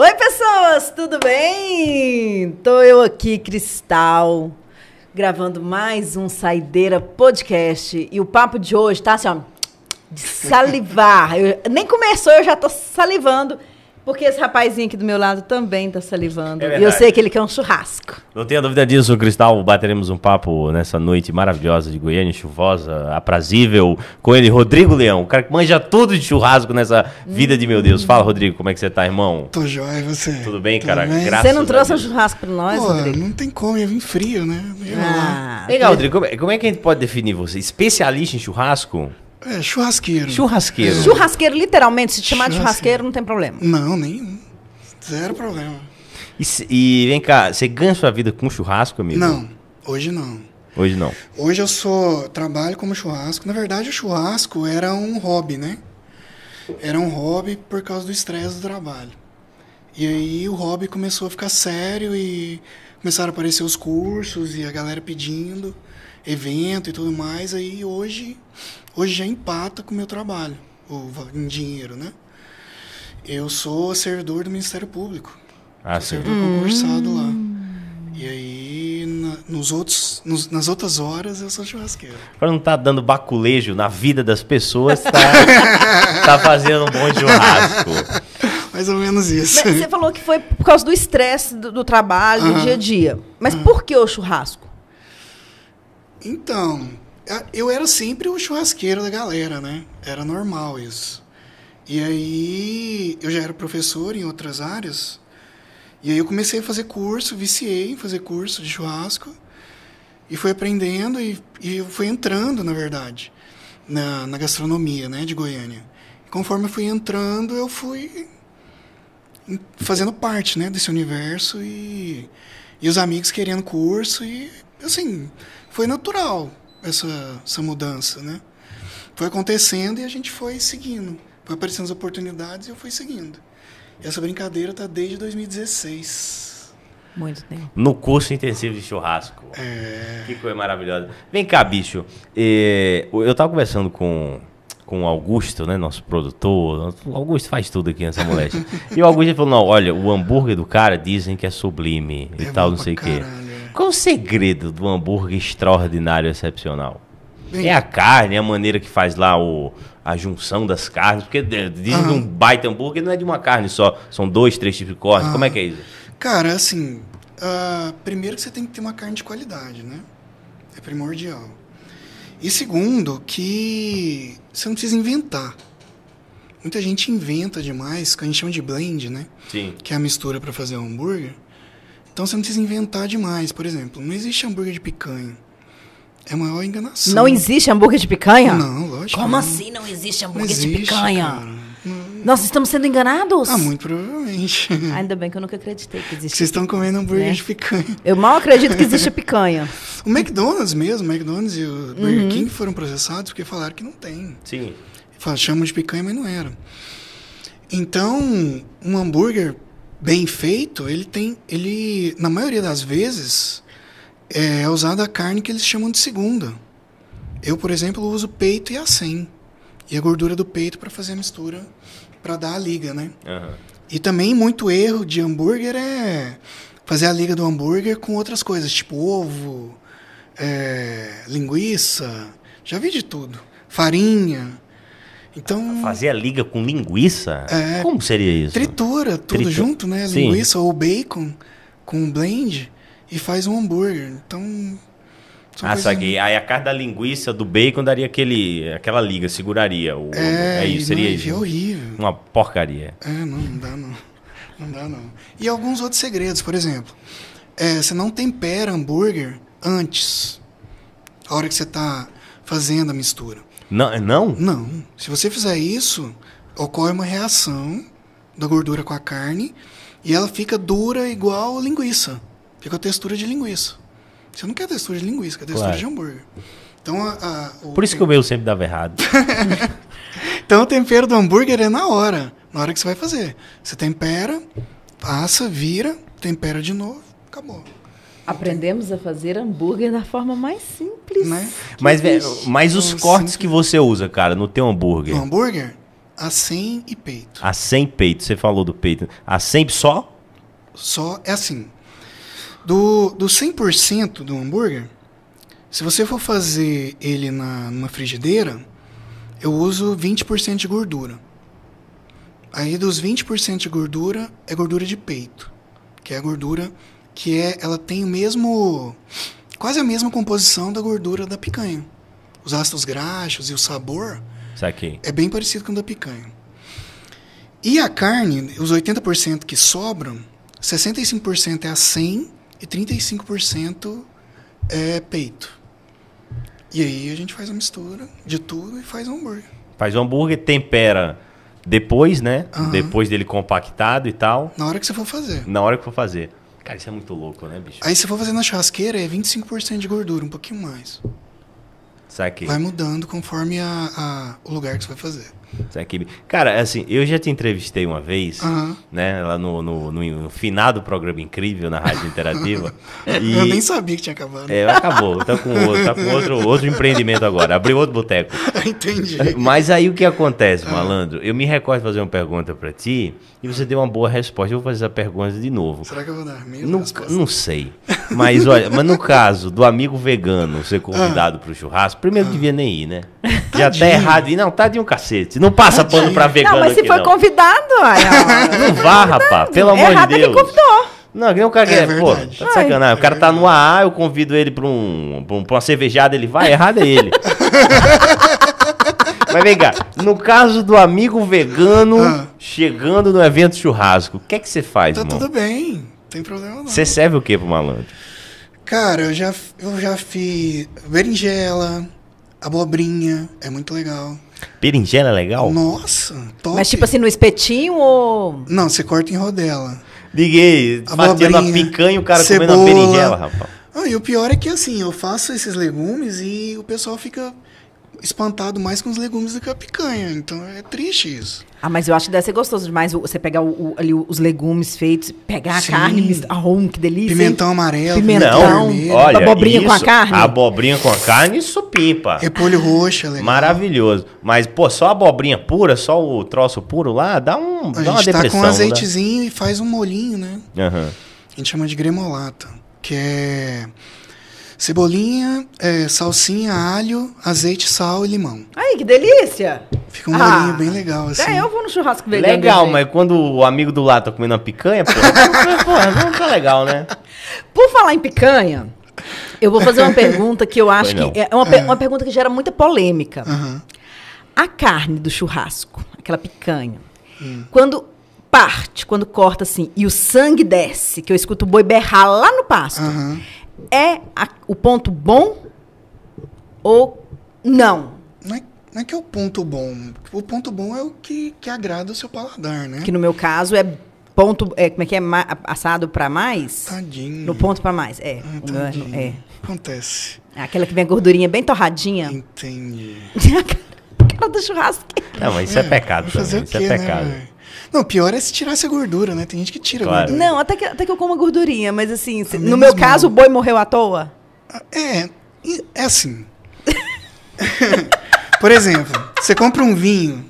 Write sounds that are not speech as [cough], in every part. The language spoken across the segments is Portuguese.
Oi, pessoas, tudo bem? Tô eu aqui, Cristal, gravando mais um Saideira Podcast. E o papo de hoje tá assim, ó, de salivar. Eu- nem começou, eu já tô salivando. Porque esse rapazinho aqui do meu lado também tá salivando. É e eu sei que ele quer um churrasco. Não tenha dúvida disso, Cristal. Bateremos um papo nessa noite maravilhosa de Goiânia, chuvosa, aprazível, com ele, Rodrigo Leão, o cara que manja tudo de churrasco nessa vida de meu Deus. Fala, Rodrigo, como é que você tá, irmão? Tô jóia, você? Tudo bem, cara? bem? Graças Você não a trouxe um Deus. churrasco pra nós, Pô, Rodrigo? não tem como, ia vir frio, né? Ah, cá, Rodrigo, como é, como é que a gente pode definir você? Especialista em churrasco? É, churrasqueiro. Churrasqueiro. churrasqueiro, literalmente, se te chamar de Churrasqueiro. churrasqueiro, não tem problema. Não, nenhum. Zero problema. E, se- e vem cá, você ganha sua vida com churrasco, amigo? Não, hoje não. Hoje não. Hoje eu sou trabalho como churrasco. Na verdade, o churrasco era um hobby, né? Era um hobby por causa do estresse do trabalho. E aí o hobby começou a ficar sério e começaram a aparecer os cursos e a galera pedindo evento e tudo mais. Aí hoje, hoje já empata com o meu trabalho, o em dinheiro, né? Eu sou servidor do Ministério Público Ah, sim. servidor concursado lá. E aí, na- nos outros, nos- nas outras horas, eu sou churrasqueiro. Pra não tá dando baculejo na vida das pessoas, tá, [laughs] tá fazendo um bom churrasco. [laughs] Mais ou menos isso. Mas Você falou que foi por causa do estresse do, do trabalho, do dia a dia. Mas por que o churrasco? Então, eu era sempre o churrasqueiro da galera, né? Era normal isso. E aí, eu já era professor em outras áreas. E aí eu comecei a fazer curso, viciei em fazer curso de churrasco. E fui aprendendo e, e fui entrando, na verdade, na, na gastronomia, né, de Goiânia. E conforme eu fui entrando, eu fui fazendo parte, né, desse universo e, e os amigos querendo curso e, assim, foi natural essa, essa mudança, né? Foi acontecendo e a gente foi seguindo. Foi aparecendo as oportunidades e eu fui seguindo. E essa brincadeira tá desde 2016. Muito tempo. No curso intensivo de churrasco. É, Que coisa maravilhosa. Vem cá, bicho. É, eu tava conversando com, com o Augusto, né? Nosso produtor. O Augusto faz tudo aqui nessa moléstia. [laughs] e o Augusto falou: não, olha, o hambúrguer do cara dizem que é sublime e É tal, bom não sei o quê. Qual o segredo do hambúrguer extraordinário excepcional? Bem- É a carne, é a maneira que faz lá o, a junção das carnes, porque dizem que um baita hambúrguer não é de uma carne só, são dois, três tipos de corte. Como é que é isso? Cara, assim, ah, primeiro que você tem que ter uma carne de qualidade, né? É primordial. E segundo, que você não precisa inventar. Muita gente inventa demais, que a gente chama de blend, né? Sim. Que é a mistura para fazer o hambúrguer. Então você não precisa inventar demais. Por exemplo, não existe hambúrguer de picanha. É a maior enganação. Não existe hambúrguer de picanha? Não, lógico. Como não. assim não existe Não hambúrguer de existe, picanha? cara. Não- Nós estamos sendo enganados? Ah, muito provavelmente. [laughs] Ainda bem que eu nunca acreditei que existe. Vocês estão comendo hambúrguer Né? de picanha. Eu mal acredito que existe picanha. [laughs] O McDonald's mesmo, o McDonald's e o Burger Uhum. King foram processados porque falaram que não tem. Sim. Falaram, chamam de picanha, mas não era. Então, um hambúrguer bem feito, ele tem, ele, na maioria das vezes, é usada a carne que eles chamam de segunda. Eu, por exemplo, uso peito e acém. E a gordura do peito para fazer a mistura, para dar a liga, né? Aham. E também muito erro de hambúrguer é fazer a liga do hambúrguer com outras coisas, tipo ovo, é, linguiça, já vi de tudo. Farinha. Então, Fazer a liga com linguiça? É. Como seria isso? tritura tudo Tritu- junto, né? Sim. Linguiça ou bacon com um blend e faz um hambúrguer. Então, Ah, saquei. Aí a carne da linguiça, do bacon, daria aquele, aquela liga, seguraria. O, É, é isso, seria não, isso. É horrível. Uma porcaria. É, não, não dá não. Não dá não. E alguns outros segredos, por exemplo, é, você não tempera hambúrguer antes, a hora que você está fazendo a mistura. Não? não? Não. Se você fizer isso, ocorre uma reação da gordura com a carne e ela fica dura igual linguiça. Fica a textura de linguiça. Você não quer textura de linguiça, quer textura Claro. de hambúrguer. Então, a, a- o, Por isso que o meu sempre dava errado. [laughs] então o tempero do hambúrguer é na hora, na hora que você vai fazer. Você tempera, passa, vira, tempera de novo, acabou. Aprendemos a fazer hambúrguer da forma mais simples. Né? Mas, mas os Então, cortes sim. que você usa, cara, no teu hambúrguer. No hambúrguer, a 100 e peito. A 100 peito, você falou do peito. A 100 só? Só é assim. Do, do 100% do hambúrguer, se você for fazer ele na, numa frigideira, eu uso 20% de gordura. Aí dos 20% de gordura é gordura de peito, que é a gordura que é, ela tem o mesmo quase a mesma composição da gordura da picanha. Os ácidos graxos e o sabor Saquei. é bem parecido com o da picanha. E a carne, os 80% que sobram, 65% é a 100 e 35% é peito. E aí a gente faz a mistura de tudo e faz um hambúrguer. Faz o hambúrguer, tempera depois, né? Aham. Depois dele compactado e tal. Na hora que você for fazer. Na hora que for fazer. Cara, isso é muito louco, né, bicho? Aí se for fazer na churrasqueira é 25% de gordura, um pouquinho mais. Saquei. Vai mudando conforme a, a- o lugar que você vai fazer. Cara, assim, eu já te entrevistei uma vez, Aham. né? Lá no, no, no, no finado programa incrível na Rádio Interativa. [laughs] e... Eu nem sabia que tinha acabado. É, acabou. Tá com, outro, tá com outro, outro empreendimento agora. Abriu outro boteco. [laughs] Entendi. Mas aí o que acontece, malandro? Eu me recordo de fazer uma pergunta pra ti e você deu uma boa resposta. Eu vou fazer essa pergunta de novo. Será que eu vou dar a mesma Não, não sei. Mas olha, mas no caso do amigo vegano ser convidado pro churrasco, primeiro devia nem ir, né? Já tá Tadinho. errado. E não, tá de um cacete. Não passa pano pra vegano Não, mas se foi não. convidado, ó. [laughs] Não vá, rapaz. Pelo amor Errado de é Deus. quem convidou. Não, que nem o cara É quer, pô, tá de sacanagem. O cara tá no AA, eu convido ele pra, um, pra, um- pra uma cervejada, ele vai, errado é ele. [laughs] Mas vem cá, no caso do amigo vegano Ah. chegando no evento churrasco, o que é que você faz, Tá irmão? tudo bem, não tem problema não. Você serve o que pro malandro? Cara, eu já, eu já fiz berinjela, abobrinha, é muito legal. Berinjela é legal? Nossa, top. Mas tipo assim, no espetinho ou... Não, você corta em rodela. Liguei, fatiando a picanha e o cara comendo uma cebola. berinjela, rapaz. Ah, e o pior é que assim, eu faço esses legumes e o pessoal fica espantado mais com os legumes do que a picanha. Então é triste isso. Ah, mas eu acho que deve ser gostoso demais você pegar o- o- ali os legumes feitos, pegar a Sim. carne, misturar. Oh, que delícia. hein? Pimentão amarelo, Pimentão. Olha, abobrinha com a isso, carne? Abobrinha com a carne, isso pimpa. repolho roxo, é legal. Maravilhoso. Mas, pô, só a abobrinha pura, só o troço puro lá, dá, um, A dá uma gente tá depressão. com não dá? azeitezinho e faz um molinho, né? Aham. A gente chama de gremolata, que é cebolinha, é, salsinha, alho, azeite, sal e limão. Ai, que delícia. Fica um Ah, bem legal, assim. É, eu vou no churrasco vegano. Legal, mas quando o amigo do lado tá comendo uma picanha, pô, [laughs] porra, não tá legal, né? Por falar em picanha, eu vou fazer uma [laughs] pergunta que eu acho que é uma, per- uma pergunta que gera muita polêmica. Aham. A carne do churrasco, aquela picanha, Hum. quando parte, quando corta assim, e o sangue desce, que eu escuto o boi berrar lá no pasto, Aham. É a- o ponto bom ou não? Não é, não é que é o ponto bom. O ponto bom é o que, que agrada o seu paladar, né? Que no meu caso é ponto, é, como é que é, Ma- assado pra mais? Tadinho. No ponto pra mais, é. Ah, é- é. Acontece. Aquela que vem a gordurinha bem torradinha. Entendi. [laughs] Aquela do churrasco. Não, mas isso é, pecado fazer também, isso quê, é né, pecado. velho? Não, pior é se tirasse a gordura, né? Tem gente que tira Claro. a gordura. Não, até que, até que eu como a gordurinha, mas assim, se- Ah, no meu mal. caso, o boi morreu à toa. É, é assim. [laughs] Por exemplo, você compra um vinho.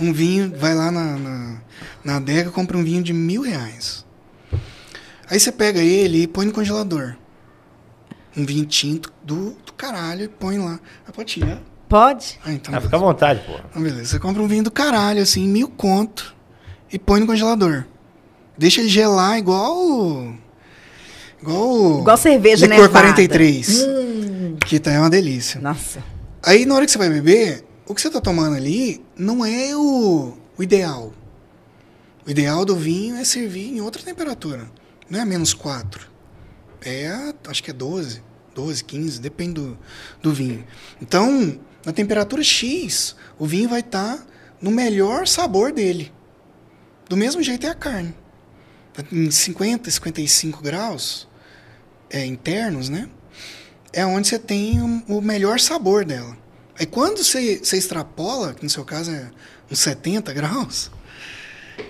Um vinho, vai lá na, na, na adega, compra um vinho de mil reais. Aí você pega ele e põe no congelador. Um vinho tinto do, do caralho e põe lá. Ah, pode tirar? Pode? Ah, então Ah, fica à vontade, pô. Então, beleza. Você compra um vinho do caralho, assim, mil conto, e põe no congelador. Deixa ele gelar igual. Igual. Igual cerveja Licor nevada. 43. Hum, Que tá é uma delícia. nossa. Aí na hora que você vai beber, o que você tá tomando ali não é o, o ideal. O ideal do vinho é servir em outra temperatura. Não é a menos 4. É, a- acho que é 12, 12, 15, depende do, do vinho. Então, na temperatura X, o vinho vai estar no melhor sabor dele. Do mesmo jeito é a carne. Em 50, 55 graus é, internos, né? é onde você tem o, o melhor sabor dela. Aí quando você, você extrapola, que no seu caso é uns 70 graus,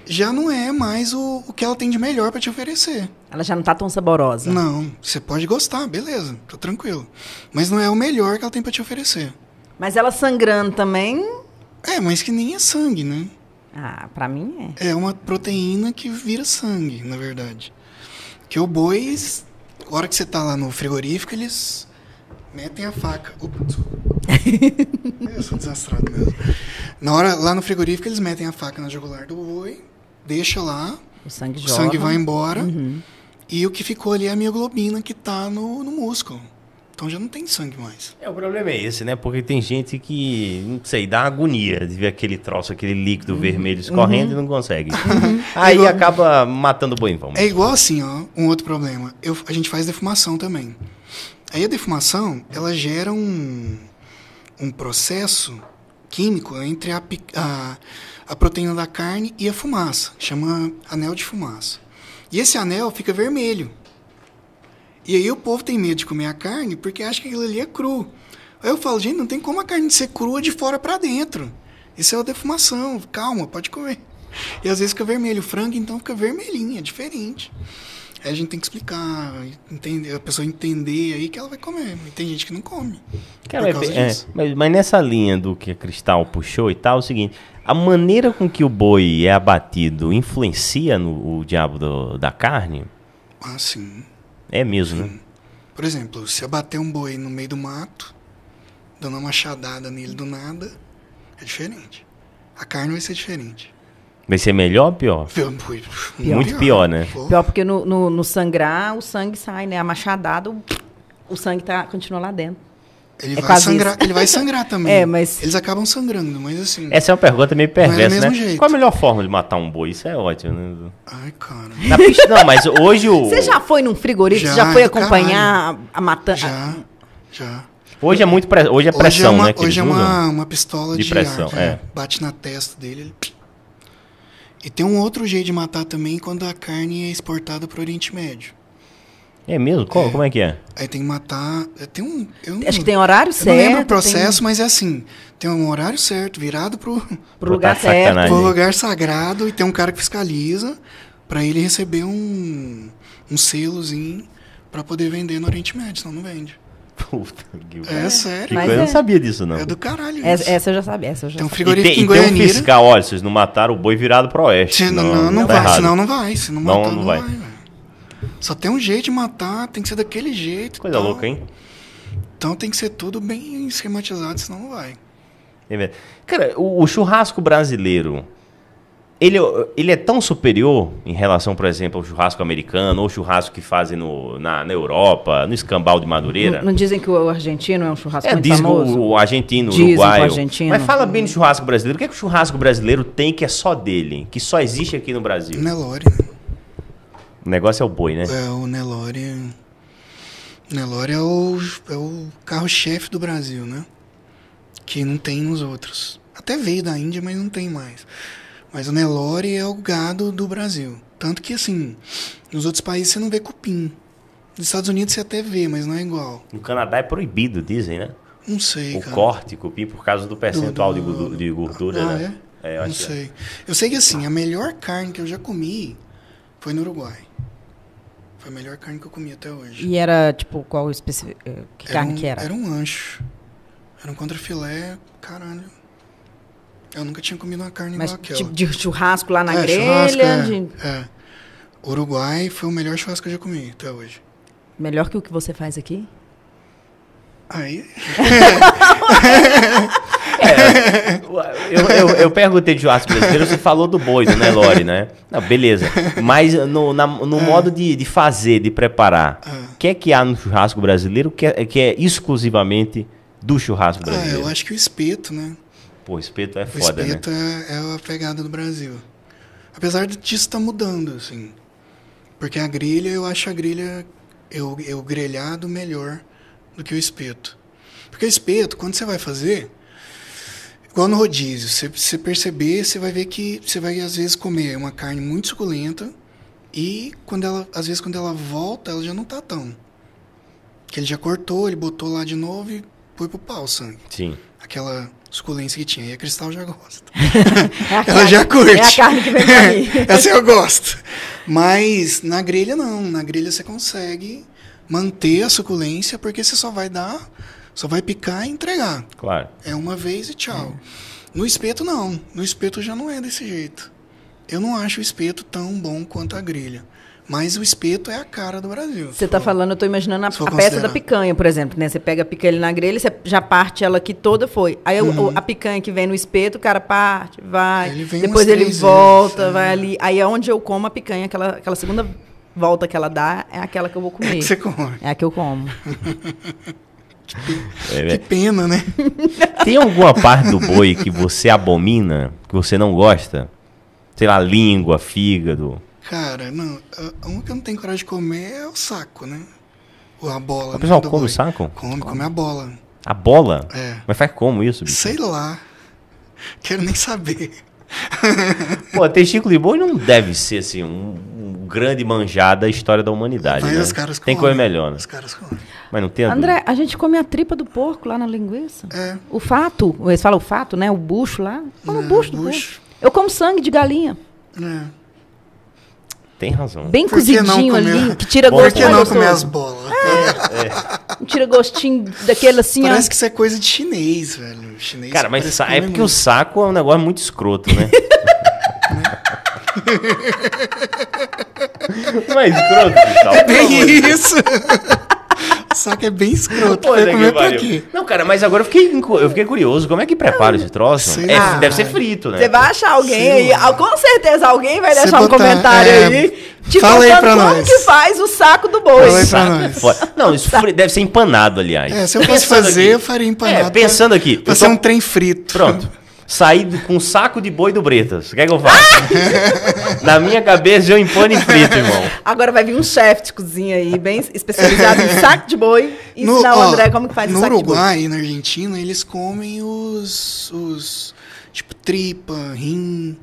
já não é mais o, o que ela tem de melhor para te oferecer. Ela já não tá tão saborosa. Não, você pode gostar, beleza, tá tranquilo. Mas não é o melhor que ela tem para te oferecer. Mas ela sangrando também. É, mas que nem é sangue, né? Ah, pra mim é. É uma proteína que vira sangue, na verdade. Que o boi, a hora que você tá lá no frigorífico, eles metem a faca. Opa. [laughs] Eu sou desastrado mesmo. Na hora, lá no frigorífico, eles metem a faca na jugular do boi, deixa lá, O sangue o sangue vai embora, Uhum. e o que ficou ali é a mioglobina que tá no, no músculo. Então já não tem sangue mais. É, o problema é esse, né? Porque tem gente que, não sei, dá agonia de ver aquele troço, aquele líquido Uhum. vermelho escorrendo e não consegue. Aí igual- acaba matando o boi, vamos. É igual assim, ó, um outro problema. Eu, a gente faz defumação também. Aí a defumação, ela gera um, um processo químico entre a, a, a proteína da carne e a fumaça, chama anel de fumaça. E esse anel fica vermelho. E aí o povo tem medo de comer a carne porque acha que aquilo ali é cru. Aí eu falo, gente, não tem como a carne ser crua de fora para dentro. Isso é a defumação, calma, pode comer. E às vezes fica vermelho. O frango, então, fica vermelhinho, é diferente. Aí a gente tem que explicar, entender, a pessoa entender aí que ela vai comer. E tem gente que não come. Cara, é- é, mas, mas nessa linha do que a Cristal puxou e tal, é o seguinte: a maneira com que o boi é abatido influencia no o diabo do- da carne? Assim, É mesmo, né? por exemplo, se eu bater um boi no meio do mato, dando uma machadada nele do nada, é diferente. A carne vai ser diferente. Vai ser melhor ou pior? Pior, Muito pior, né? Pô, Pior porque no, no, no sangrar, o sangue sai, né? A machadada, o, o sangue tá, continua lá dentro. Ele, é vai sangrar, isso. ele vai sangrar [laughs] também. É, mas- Eles acabam sangrando, mas assim. Essa é uma pergunta meio é perversa, né? mesmo jeito. Qual a melhor forma de matar um boi? Isso é ótimo, né? Ai, cara. Na pista, não, mas hoje o. Você já foi num frigorífico? Já, Já, foi acompanhar a, a matança? Já, já. Hoje é muito pre- hoje é Hoje pressão, é uma, né? Que hoje é uma, uma pistola De de, pressão, ar, é. Bate na testa dele. Ele... E tem um outro jeito de matar também quando a carne é exportada para o Oriente Médio. É mesmo? Qual- Como é que é? Aí tem que matar. Tem um. Eu não, Acho que tem horário eu certo. não lembro o tem- processo, mas é assim: tem um horário certo, virado pro, Pro lugar Tá certo. sacanagem. pro lugar sagrado, e tem um cara que fiscaliza para ele receber um, um selozinho para poder vender no Oriente Médio, senão não vende. Puta que É, sério. Que Mas coisa, eu é. não sabia disso, não. É do caralho. Essa, isso. essa eu já sabia. Essa eu já Tem um sabia. E frigorífico tem, em e tem um fiscal, olha, vocês não mataram o boi virado pro oeste. Se não, não, não tá vai, errado. senão não vai. Se não Não, matar, não não, vai. vai. Só tem um jeito de matar, tem que ser daquele jeito. Coisa tal. louca, hein? Então tem que ser tudo bem esquematizado, senão não vai. É verdade. Cara, o, o churrasco brasileiro, ele, ele é tão superior em relação, por exemplo, ao churrasco americano ou o churrasco que fazem no, na, na Europa, no escambau de Madureira? Não, não dizem que o argentino é um churrasco É, muito diz famoso? o, o argentino, o Dizem que o uruguaio. argentino. Mas fala bem do churrasco brasileiro. O que, é que o churrasco brasileiro tem que é só dele? Que só existe aqui no Brasil? Nelore? O negócio é o boi, né? É, o Nelore. Nelore é o, é o carro-chefe do Brasil, né? Que não tem nos outros. Até veio da Índia, mas não tem mais. Mas o Nelore é o gado do Brasil. Tanto que, assim, nos outros países você não vê cupim. Nos Estados Unidos você até vê, mas não é igual. No Canadá é proibido, dizem, né? Não sei, O cara. corte, cupim, por causa do percentual Do- de gordu- de gordura, Ah, né? é? eu não é. sei. Eu sei que assim, a melhor carne que eu já comi foi no Uruguai. Foi a melhor carne que eu comi até hoje. E era, tipo, qual especi... eh, Que Era carne um, que era? Era um ancho. Era um contrafilé, caralho. Eu nunca tinha comido uma carne Mas igual aquela. tipo de churrasco lá na É, grelha? é, é. Uruguai foi o melhor churrasco que eu já comi até hoje. Melhor que o que você faz aqui? Aí, [laughs] Eu, eu, eu perguntei de churrasco brasileiro, você falou do boi, do Nelore, né? Não, beleza. Mas no, na- no modo de, de fazer, de preparar, o que é que há no churrasco brasileiro que é, que é exclusivamente do churrasco ah, brasileiro? eu acho que o espeto, né? Pô, espeto é O foda, né? espeto é, é a pegada do Brasil. Apesar disso estar mudando, assim. Porque a grelha, eu acho a grelha, eu, eu grelhado melhor do que o espeto. Porque o espeto, quando você vai fazer, igual no rodízio, você, você perceber, você vai ver que você vai às vezes comer uma carne muito suculenta e quando ela, às vezes quando ela volta, ela já não tá tão. Que ele já cortou, ele botou lá de novo e foi pro pau o sangue. Sim. Aquela suculência que tinha. E a Cristal já gosta. [laughs] É a [laughs] Ela carne- já curte. É a carne que vem pra mim. [laughs] Essa eu gosto. Mas na grelha não. Na grelha você consegue manter a suculência porque você só vai dar, só vai picar e entregar. Claro. É uma vez e tchau. No espeto, não. No espeto já não é desse jeito. Eu não acho o espeto tão bom quanto a grelha. Mas o espeto é a cara do Brasil. Você está falando, eu estou imaginando a, a peça da picanha, por exemplo, né? Você pega a picanha na grelha, você já parte ela aqui toda, foi. Aí Uhum. o- a picanha que vem no espeto, o cara parte, vai. Ele vem depois ele volta, vezes, é. vai ali. Aí é onde eu como a picanha, aquela, aquela segunda volta que ela dá, é aquela que eu vou É comer. que você come. É a que eu como. [laughs] É, Que pena, né? [laughs] Tem alguma parte do boi que você abomina, que você não gosta? Sei lá, língua, fígado. Cara, não. a- Uma que eu não tenho coragem de comer é o saco, né? Ou a bola. O né, pessoal do come o boi. saco? Come, come a bola. A bola? É. Mas faz como isso, bicho? Sei lá. [laughs] Quero nem saber. Pô, testículo de boi não deve ser assim um grande manjar da história da humanidade. Mas né? os caras Tem comem. coisa melhor, né? Os caras comem. Mas não tem a André, a gente come a tripa do porco lá na linguiça. É. O fato, eles falam o fato, né? O bucho lá. Como o É, bucho do bucho. porco. Eu como sangue de galinha. É. Tem razão. Bem Por que cozidinho comer- ali, que tira Bom, Por gosto que mais não comer as bolas? [laughs] Tira gostinho daquele assim, ó. Parece que isso é coisa de chinês, velho. Chinês Cara, mas sa- que é porque o muito. saco é um negócio muito escroto, né? [laughs] [laughs] não é escroto, Cristal? É bem isso. [laughs] Só que é bem escroto. Vai que comer pra quê? Não, cara, mas agora eu fiquei, eu fiquei curioso. Como é que prepara esse troço? É, deve ser frito, né? Você vai achar alguém Sei aí, ah, com certeza alguém vai deixar um botar- comentário é, aí te fala aí pra como nós. que faz o saco do boi. Fala aí pra é nós. Não, isso deve ser empanado, aliás. É, se eu [laughs] fosse fazer, aqui. eu faria empanado. É, pensando aqui. Pra eu ser tô- um trem frito. Pronto. Saí com um saco de boi do Bretas. O que é que eu faço? [laughs] Na minha cabeça, eu empano e frito, irmão. Agora vai vir um chefe de cozinha aí, bem especializado em saco de boi, e No- ensinar o ó, André como que faz No o saco de boi. Uruguai e na Argentina, eles comem os. os tipo, tripa, rim.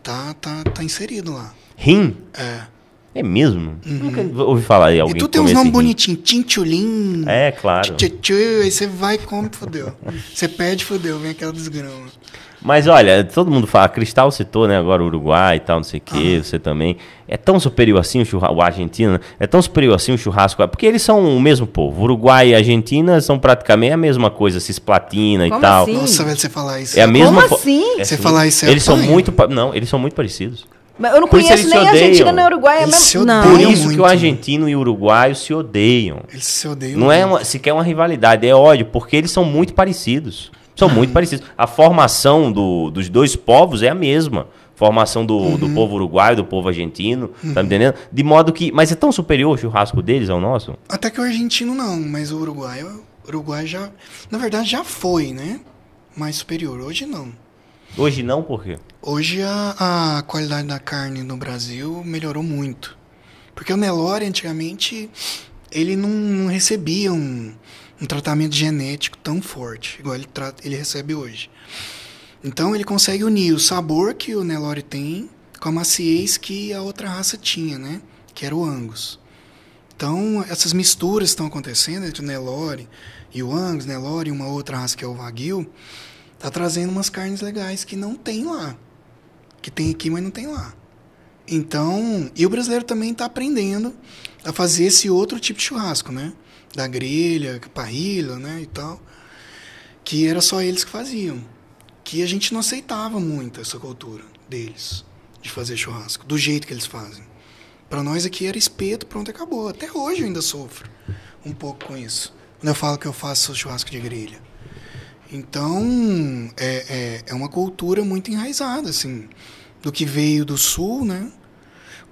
Tá, tá, tá inserido lá. Rim? É. É mesmo? Nunca ouvi falar de alguém e tu tem uns nomes bonitinhos. Tinchulim. É, claro. Tchutchu, aí você vai e come, fodeu. Você perde, fodeu, vem aquela desgrama. Mas olha, todo mundo fala, Cristal citou, né, agora o Uruguai e tal, não sei o quê, você também. É tão superior assim o churrasco, o Argentina, né? é tão superior assim o churrasco, porque eles são o mesmo povo. Uruguai e Argentina são praticamente a mesma coisa, cisplatina Como e tal. assim? Nossa, velho, você falar isso. É a mesma Como assim? É Você falar isso é Eles são muito, pa- não, eles são muito parecidos. Mas eu não Por isso conheço nem a Argentina nem o Uruguai. É Eles mesmo... se Não. Por isso que muito, o né? argentino e o uruguaio se odeiam. Eles se odeiam. Não é muito. uma, sequer uma rivalidade, é ódio, porque eles são muito parecidos. São muito parecidos. A formação do- dos dois povos é a mesma. Formação do, do povo uruguaio, do povo argentino, tá me entendendo? De modo que. Mas é tão superior o churrasco deles ao nosso? Até que o argentino não, mas o Uruguai, o Uruguai já. Na verdade já foi, né? Mais superior. Hoje não. Hoje não, por quê? Hoje a, a qualidade da carne no Brasil melhorou muito. Porque o Nelore, antigamente, ele não, não recebia um, um tratamento genético tão forte, igual ele, ele recebe hoje. Então ele consegue unir o sabor que o Nelore tem com a maciez que a outra raça tinha, né? Que era o Angus. Então, essas misturas estão acontecendo entre o Nelore e o Angus, Nelore e uma outra raça que é o Wagyu, tá trazendo umas carnes legais que não tem lá. Que tem aqui, mas não tem lá. Então, e o brasileiro também está aprendendo a fazer esse outro tipo de churrasco, né? Da grelha, parrilha, né, e tal. Que era só eles que faziam. Que a gente não aceitava muito essa cultura deles de fazer churrasco, do jeito que eles fazem. Para nós aqui era espeto, pronto, acabou. Até hoje eu ainda sofro um pouco com isso. Quando eu falo que eu faço churrasco de grelha. Então, é, é, é uma cultura muito enraizada, assim, do que veio do sul, né?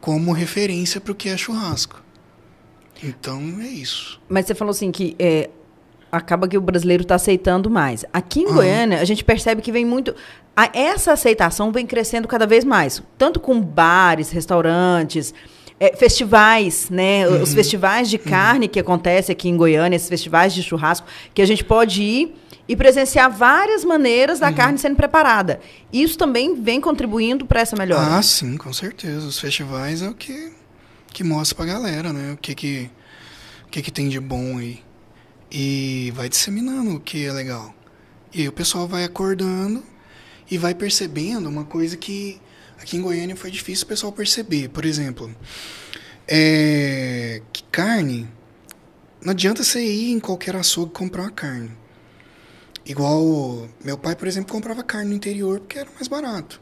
Como referência para o que é churrasco. Então, é isso. Mas você falou assim que é, acaba que o brasileiro está aceitando mais. Aqui em Uhum. Goiânia, a gente percebe que vem muito. a- essa aceitação vem crescendo cada vez mais. Tanto com bares, restaurantes, é, festivais, né? Uhum. Os festivais de carne que acontecem aqui em Goiânia, esses festivais de churrasco, que a gente pode ir e presenciar várias maneiras Uhum. da carne sendo preparada. Isso também vem contribuindo para essa melhora. Ah, sim, com certeza. Os festivais é o que, que mostra pra galera, né? O que que, o que que tem de bom aí. E vai disseminando o que é legal. E aí o pessoal vai acordando e vai percebendo uma coisa que aqui em Goiânia foi difícil o pessoal perceber. Por exemplo, é, que carne... Não adianta você ir em qualquer açougue comprar uma carne. Igual meu pai, por exemplo, comprava carne no interior porque era mais barato.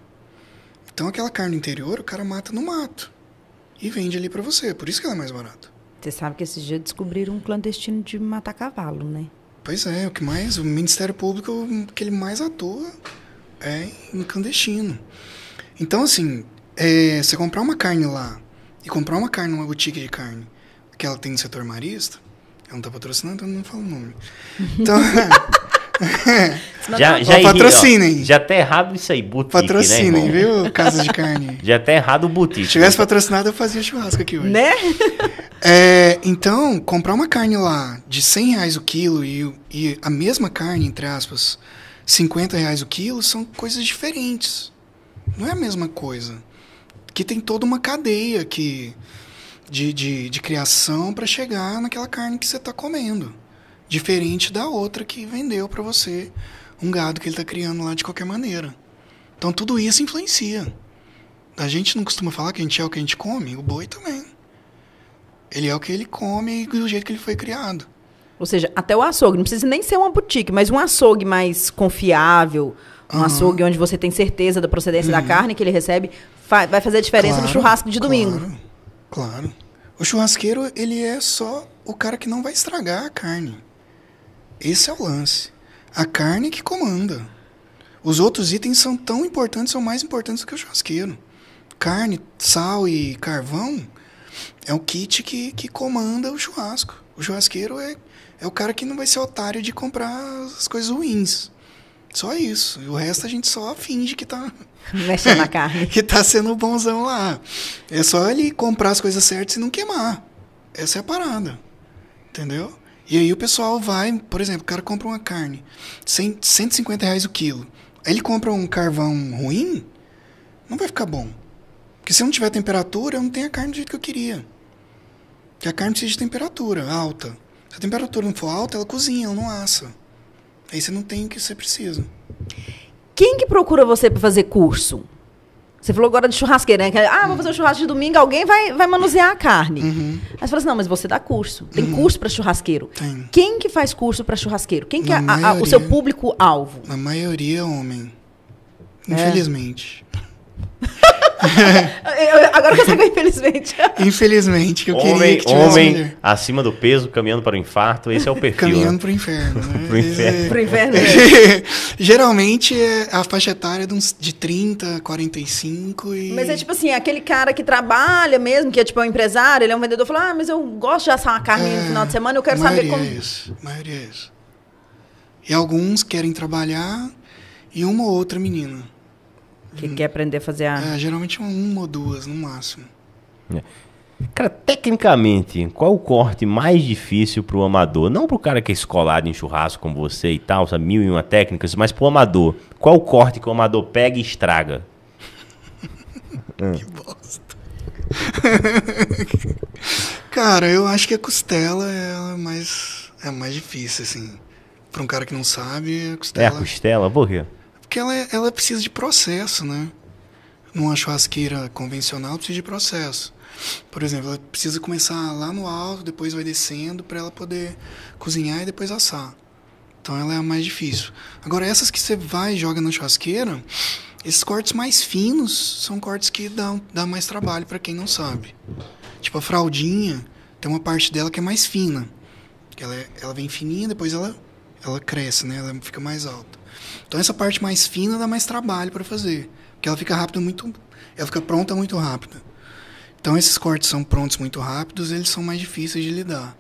Então aquela carne no interior, o cara mata no mato e vende ali pra você, por isso que ela é mais barata. Você sabe que esses dias descobriram um clandestino de matar cavalo, né? Pois é, o que mais, o Ministério Público, o que ele mais atua é em clandestino. Então, assim, é, você comprar uma carne lá e comprar uma carne numa boutique de carne que ela tem no setor marista, ela não tá patrocinando, então eu não falo o nome. Então, [laughs] Já, já, ó, patrocinem. já tá errado isso aí, boutique, né, patrocinem, irmão? viu? Casa de carne. [laughs] Já tá errado o boutique. Se tivesse patrocinado, eu fazia churrasco aqui hoje. Né? É, então, comprar uma carne lá de 100 reais o quilo e, e a mesma carne, entre aspas, 50 reais o quilo, são coisas diferentes. Não é a mesma coisa. Que tem toda uma cadeia que, de, de, de criação para chegar naquela carne que você está comendo. Diferente da outra que vendeu para você um gado que ele está criando lá de qualquer maneira. Então, tudo isso influencia. A gente não costuma falar que a gente é o que a gente come, o boi também. Ele é o que ele come e do jeito que ele foi criado. Ou seja, até o açougue, não precisa nem ser uma boutique, mas um açougue mais confiável, um Aham. açougue onde você tem certeza da procedência da carne que ele recebe, fa- vai fazer a diferença no Claro, churrasco de domingo. Claro, claro. O churrasqueiro, ele é só o cara que não vai estragar a carne. Esse é o lance. A carne que comanda. Os outros itens são tão importantes, são mais importantes do que o churrasqueiro. Carne, sal e carvão é o kit que, que comanda o churrasco. O churrasqueiro é, é o cara que não vai ser otário de comprar as coisas ruins. Só isso. E o resto a gente só finge que tá [laughs] Mexendo na carne. [laughs] que tá sendo bonzão lá. É só ele comprar as coisas certas e não queimar. Essa é a parada. Entendeu? E aí o pessoal vai, por exemplo, o cara compra uma carne, 100, 150 reais o quilo. Aí ele compra um carvão ruim, não vai ficar bom. Porque se não tiver temperatura, eu não tenho a carne do jeito que eu queria. Porque a carne precisa de temperatura alta. Se a temperatura não for alta, ela cozinha, ela não assa. Aí você não tem o que você precisa. Quem que procura você para fazer curso? Você falou agora de churrasqueira, né? Que, ah, vou fazer um churrasco de domingo, alguém vai, vai manusear a carne. Uhum. Aí você fala assim, não, mas você dá curso. Tem curso para churrasqueiro. Tem. Quem que faz curso para churrasqueiro? Quem que é Na a- a- o maioria. seu público-alvo? Na maioria é homem. É. Infelizmente. [laughs] eu- Agora que eu saco, infelizmente. Infelizmente, que eu queria Homem, que tivesse homem mulher. acima do peso, caminhando para o infarto, esse é o perfil. Caminhando né? pro inferno, né? [laughs] Pro inferno. Pro inverno. [laughs] Geralmente é a faixa etária de, uns, de 30, 45 e. Mas é tipo assim, aquele cara que trabalha mesmo, que é tipo um empresário, ele é um vendedor, fala, ah, mas eu gosto de assar uma carne no É, final de semana, eu quero a saber como... É isso, a maioria é isso. E alguns querem trabalhar e uma ou outra menina. Que quer aprender a fazer a... É, geralmente uma, uma ou duas no máximo. Cara, tecnicamente, qual o corte mais difícil pro amador? Não pro cara que é escolado em churrasco como você e tal, sabe, mil e uma técnicas, mas pro amador. Qual o corte que o amador pega e estraga? [laughs] Que bosta. [laughs] Cara, eu acho que a costela é a mais, é mais difícil, assim. Pra um cara que não sabe, a É a costela. costela? Por quê? Porque ela, é- ela precisa de processo, né? Numa churrasqueira convencional precisa de processo. Por exemplo, ela precisa começar lá no alto, depois vai descendo para ela poder cozinhar e depois assar. Então ela é a mais difícil. Agora essas que você vai e joga na churrasqueira, esses cortes mais finos são cortes que dão, dá mais trabalho para quem não sabe. Tipo a fraldinha, tem uma parte dela que é mais fina. Ela, é- ela vem fininha, depois ela, ela cresce, né? Ela fica mais alta. Então essa parte mais fina dá mais trabalho para fazer, porque ela fica rápida muito, ela fica pronta muito rápida. Então esses cortes são prontos muito rápidos, eles são mais difíceis de lidar.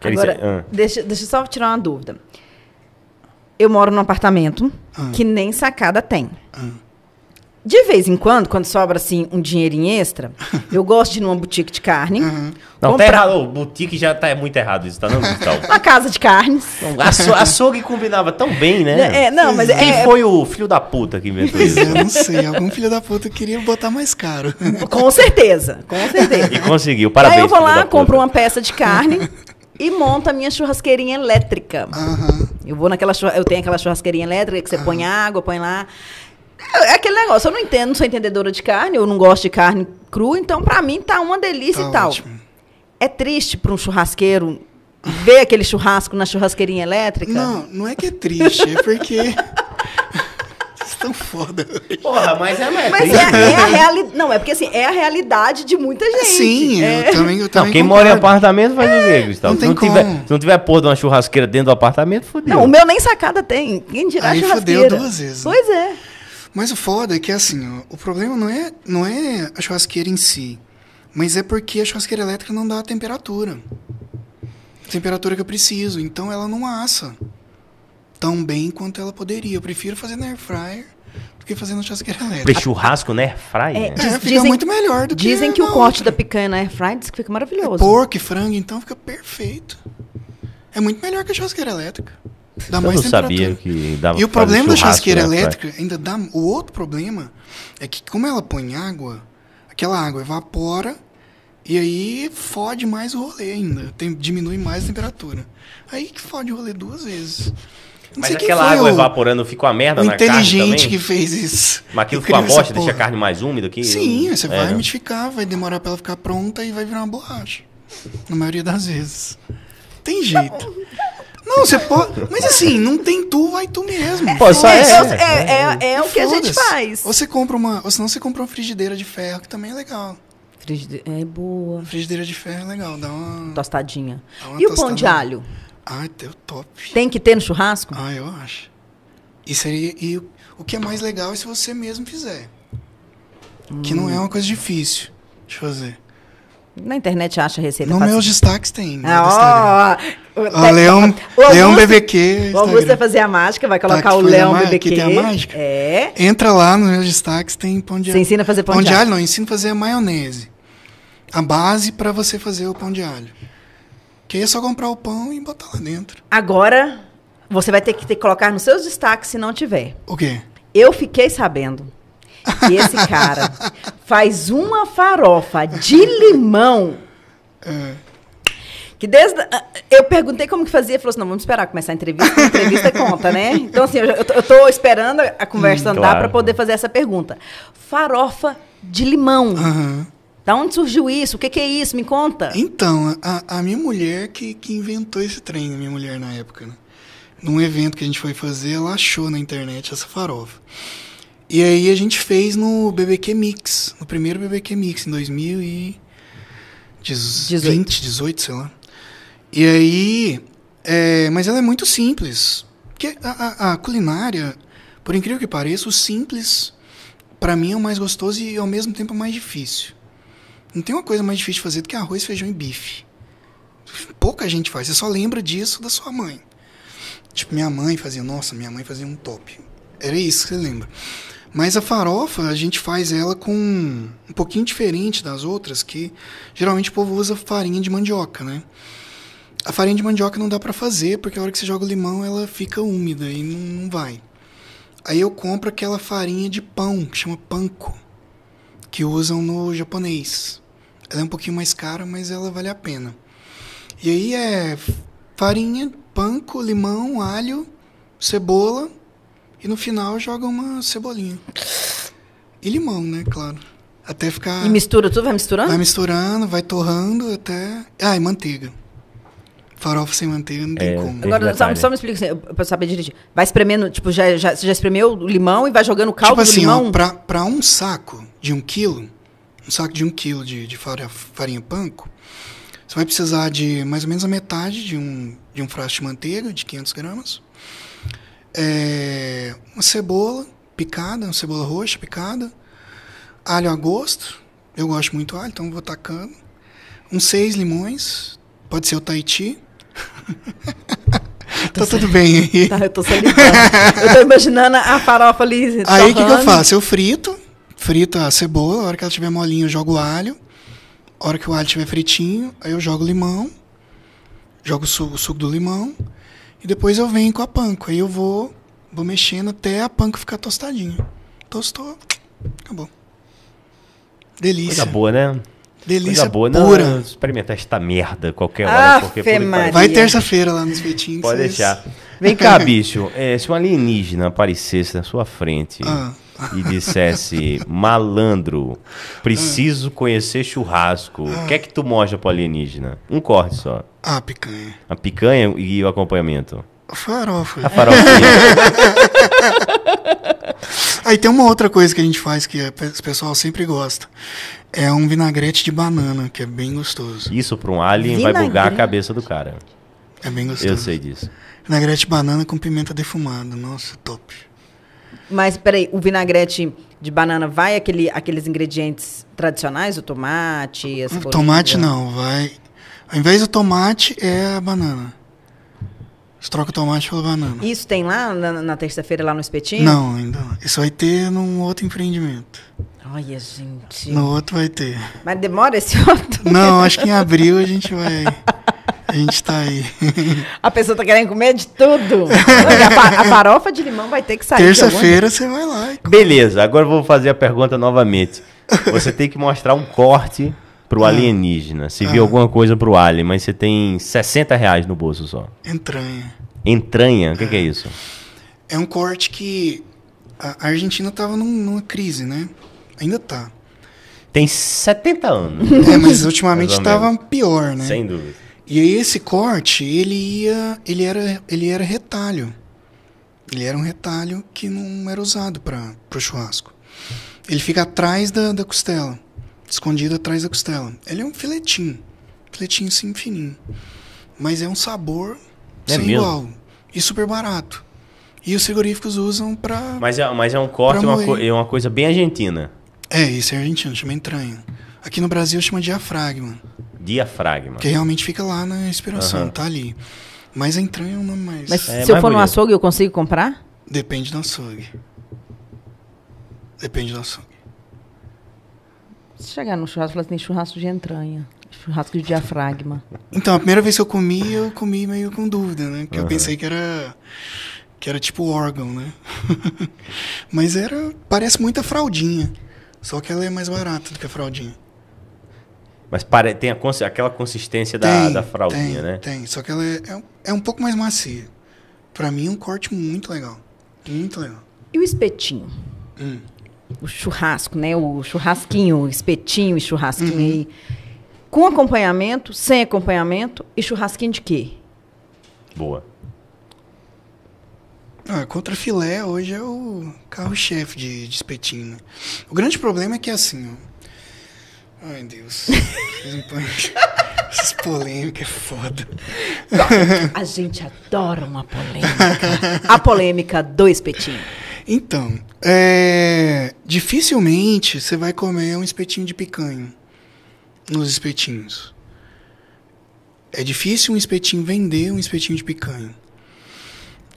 Quer Agora, dizer, ah. deixa, deixa eu só tirar uma dúvida. Eu moro num apartamento Ah. que nem sacada tem. Ah. De vez em quando, quando sobra assim um dinheirinho extra, [laughs] eu gosto de ir numa boutique de carne, Aham. Não, tá comprar errado. O boutique já tá muito errado isso, tá não, Gustavo? [laughs] uma casa de carnes. Aço- Açougue combinava tão bem, né? É, não, mas Quem é, foi o filho da puta que inventou isso? é, eu não sei, algum filho da puta queria botar mais caro. [laughs] com certeza, com certeza. E conseguiu, parabéns. Aí eu vou lá, compro uma peça de carne e monto a minha churrasqueirinha elétrica. Aham. Eu vou naquela eu tenho aquela churrasqueirinha elétrica que você põe água, põe lá. É aquele negócio, eu não entendo, não sou entendedora de carne, eu não gosto de carne crua, então pra mim tá uma delícia Tá e tal. ótimo. É triste para um churrasqueiro ver aquele churrasco na churrasqueirinha elétrica? Não, não é que é triste, é porque. [laughs] Vocês estão foda. Porra, mas é mais Mas é, é a realidade. Não, é porque assim, é a realidade de muita gente. Sim, é. eu também. Eu Não, também quem mora em concordo. apartamento faz o quê, Gustavo? não se, não tem tiver, como. se não tiver porra de uma churrasqueira dentro do apartamento, fodeu. Não, o meu nem sacada tem. Quem dirá Aí churrasqueira? fodeu duas vezes, né? Pois é. Mas o foda é que assim, ó, o problema não é, não é a churrasqueira em si, mas é porque a churrasqueira elétrica não dá a temperatura. A temperatura que eu preciso, então ela não assa tão bem quanto ela poderia. Eu prefiro fazer na air fryer do que fazer na churrasqueira elétrica. churrasco, né? Fry, É, né? É, Diz- fica dizem- muito melhor do que Dizem que o na corte outra. da picanha na air fry diz que fica maravilhoso. Porco e frango, então fica perfeito. É muito melhor que a churrasqueira elétrica. Dá Eu mais não sabia que dava E o problema da churrasqueira fryer. elétrica ainda dá. O outro problema é que, como ela põe água, aquela água evapora e aí fode mais o rolê ainda. Tem, diminui mais a temperatura. Aí que fode o rolê duas vezes. Não Mas aquela água o, evaporando fica uma merda o na carne inteligente também? que fez isso. Mas aquilo Que criou essa bosta, deixa a carne mais úmida aqui? Sim, você É, vai né? umidificar, vai demorar pra ela ficar pronta e vai virar uma borracha. Na maioria das vezes. Tem jeito. Não, você pode. Mas assim, não tem tu, vai tu mesmo. Pô, só É, é, é, é, é o que a gente faz. Ou você compra uma. Ou senão você compra uma frigideira de ferro, que também é legal. Frigide- É boa. Frigideira de ferro é legal, dá uma. Tostadinha. Dá uma E o pão de tostada. alho? Ai, deu top. Tem que ter no churrasco? Ah, eu acho. E, seria, e o- o que é mais legal é se você mesmo fizer. Que não é uma coisa difícil de fazer. Na internet acha receita No fácil. meus destaques tem. meu Ah, ó, ó, Ó, tem- Leão, o Augusto- Leão BBQ. O Augusto vai fazer a mágica, vai Tá, colocar que o a Leão ma- BBQ. que tem a mágica? É. Entra lá nos meus destaques, tem pão de Você alho. ensina a fazer pão, Pão de alho. alho não, eu ensino a fazer a maionese. A base pra você fazer o pão de alho. Que aí é só comprar o pão e botar lá dentro. Agora, você vai ter que ter, colocar nos seus destaques se não tiver. O quê? Eu fiquei sabendo que esse cara faz uma farofa de limão É, que desde... a- Eu perguntei como que fazia, ele falou assim, não, vamos esperar começar a entrevista, a entrevista conta, né? Então, assim, eu, já- eu, tô, eu tô esperando a conversa andar claro. para poder fazer essa pergunta. Farofa de limão. aham. Da onde surgiu isso? O que, que é isso? Me conta. Então, a, a minha mulher que, que inventou esse trem, a minha mulher na época, né? Num evento que a gente foi fazer, ela achou na internet essa farofa. E aí a gente fez no BBQ Mix, no primeiro BBQ Mix, em 2018, 18, sei lá. E aí, é, mas ela é muito simples. Porque a, a- a culinária, por incrível que pareça, o simples, pra mim é o mais gostoso e ao mesmo tempo é o mais difícil. Não tem uma coisa mais difícil de fazer do que arroz, feijão e bife. Pouca gente faz. Você só lembra disso da sua mãe. Tipo, minha mãe fazia. Nossa, minha mãe fazia um top. Era isso que você lembra. Mas a farofa, a gente faz ela com um pouquinho diferente das outras, que geralmente o povo usa farinha de mandioca, né? A farinha de mandioca não dá pra fazer, porque a hora que você joga o limão, ela fica úmida e não, não vai. Aí eu compro aquela farinha de pão, que chama panko que usam no japonês. Ela é um pouquinho mais cara, mas ela vale a pena. E aí é farinha, panko, limão, alho, cebola e no final joga uma cebolinha. E limão, né, claro. Até ficar E mistura tudo, vai misturando? vai misturando, vai torrando até, ah, e manteiga. Farofa sem manteiga não tem É, como. Agora, só, só me explica assim, pra eu saber direitinho. Vai espremendo, tipo, já, já, você já espremeu o limão e vai jogando o caldo tipo assim, do limão? ó, pra, pra um saco de um quilo, um saco de um quilo de, de farinha, farinha panko, você vai precisar de mais ou menos a metade de um, de um frasco de manteiga, de 500 gramas, é, uma cebola picada, uma cebola roxa picada, alho a gosto, eu gosto muito alho, então vou tacando, uns seis limões, pode ser o Tahiti. [laughs] tá tudo bem aí. Tá, eu tô salivando. eu tô imaginando a farofa ali. Aí o que, que eu faço? Eu frito, frito a cebola, a hora que ela estiver molinha eu jogo o alho. A hora que o alho estiver fritinho, aí eu jogo o limão, jogo o suco, o suco do limão, e depois eu venho com a panko. Aí eu vou, vou mexendo até a panko ficar tostadinha. Tostou, acabou. Delícia. Coisa boa, né? Delícia Coisa boa. pura. Não, experimentar esta merda qualquer hora. Afe porque. Vai terça-feira lá nos espetinhos. Pode vocês- deixar. [laughs] Vem cá, bicho. É, se um alienígena aparecesse na sua frente Ah. e dissesse, malandro, preciso conhecer churrasco, o que é que tu mostra pro alienígena? Um corte só. Ah, picanha. A picanha e o acompanhamento. Farofa. A farofinha. [laughs] Aí tem uma outra coisa que a gente faz que a pe- o pessoal sempre gosta. É um vinagrete de banana, que é bem gostoso. Isso pra um alien vai bugar a Vinagrete. cabeça do cara. É bem gostoso. Eu sei disso. Vinagrete de banana com pimenta defumada. Nossa, top. Mas peraí, o vinagrete de banana vai aquele, aqueles ingredientes tradicionais, o tomate, as O tomate não, vai. Ao invés do tomate, é a banana. Você troca o tomate pela banana. Isso tem lá na, na terça-feira, lá no espetinho? Não, ainda não. Isso vai ter num outro empreendimento. Olha, gente. No outro vai ter. Mas demora esse outro? Não, acho que em abril a gente vai. A gente tá aí. [laughs] A pessoa tá querendo comer de tudo. A, fa- a farofa de limão vai ter que sair. Terça-feira você vai lá. e- Beleza, agora eu vou fazer a pergunta novamente. Você tem que mostrar um corte pro alienígena. Se viu alguma coisa pro alien, mas você tem 60 reais no bolso só. Entranha. Entranha, o que, que é isso? É um corte que a Argentina tava num- numa crise, né? Ainda tá. Tem 70 anos. É, mas ultimamente [laughs] tava pior, né? Sem dúvida. E aí esse corte, ele ia, ele era, ele era retalho. Ele era um retalho que não era usado para o churrasco. Ele fica atrás da, da costela, escondido atrás da costela. Ele é um filetinho, filetinho assim fininho, mas é um sabor É sem mesmo? igual e super barato. E os frigoríficos usam para Mas é, mas é um corte, Pra uma, co- é uma coisa bem argentina. é isso é argentino, chama entranha. Aqui no Brasil chama diafragma, Diafragma. que realmente fica lá na inspiração, Aham. tá ali. Mas a entranha é um nome mais. Mas É se eu mais for no bonito. açougue, eu consigo comprar? Depende do açougue. Depende do açougue. Se chegar no churrasco, fala assim, tem churrasco de entranha. Churrasco de diafragma. Então, a primeira vez que eu comi, eu comi meio com dúvida, né? Porque eu pensei que era que era tipo órgão, né? [laughs] Mas era, parece muita fraldinha. Só que ela é mais barata do que a fraldinha. Mas pare, tem a aquela consistência da, tem, da fraldinha, tem, né? Tem, só que ela é, é, um- é um pouco mais macia. Pra mim é um corte muito legal. Muito legal. E o espetinho? Hum. O churrasco, né? O churrasquinho, o espetinho e churrasquinho Uhum. aí. Com acompanhamento, sem acompanhamento e churrasquinho de quê? Boa. Ah, contra filé hoje é o carro-chefe de, de espetinho. Né? O grande problema é que é assim, ó. Ai, Deus. [laughs] Essas polêmicas é foda. A gente adora uma polêmica. [laughs] A polêmica do espetinho. Então, é, dificilmente você vai comer um espetinho de picanha nos espetinhos. É difícil um espetinho vender um espetinho de picanha.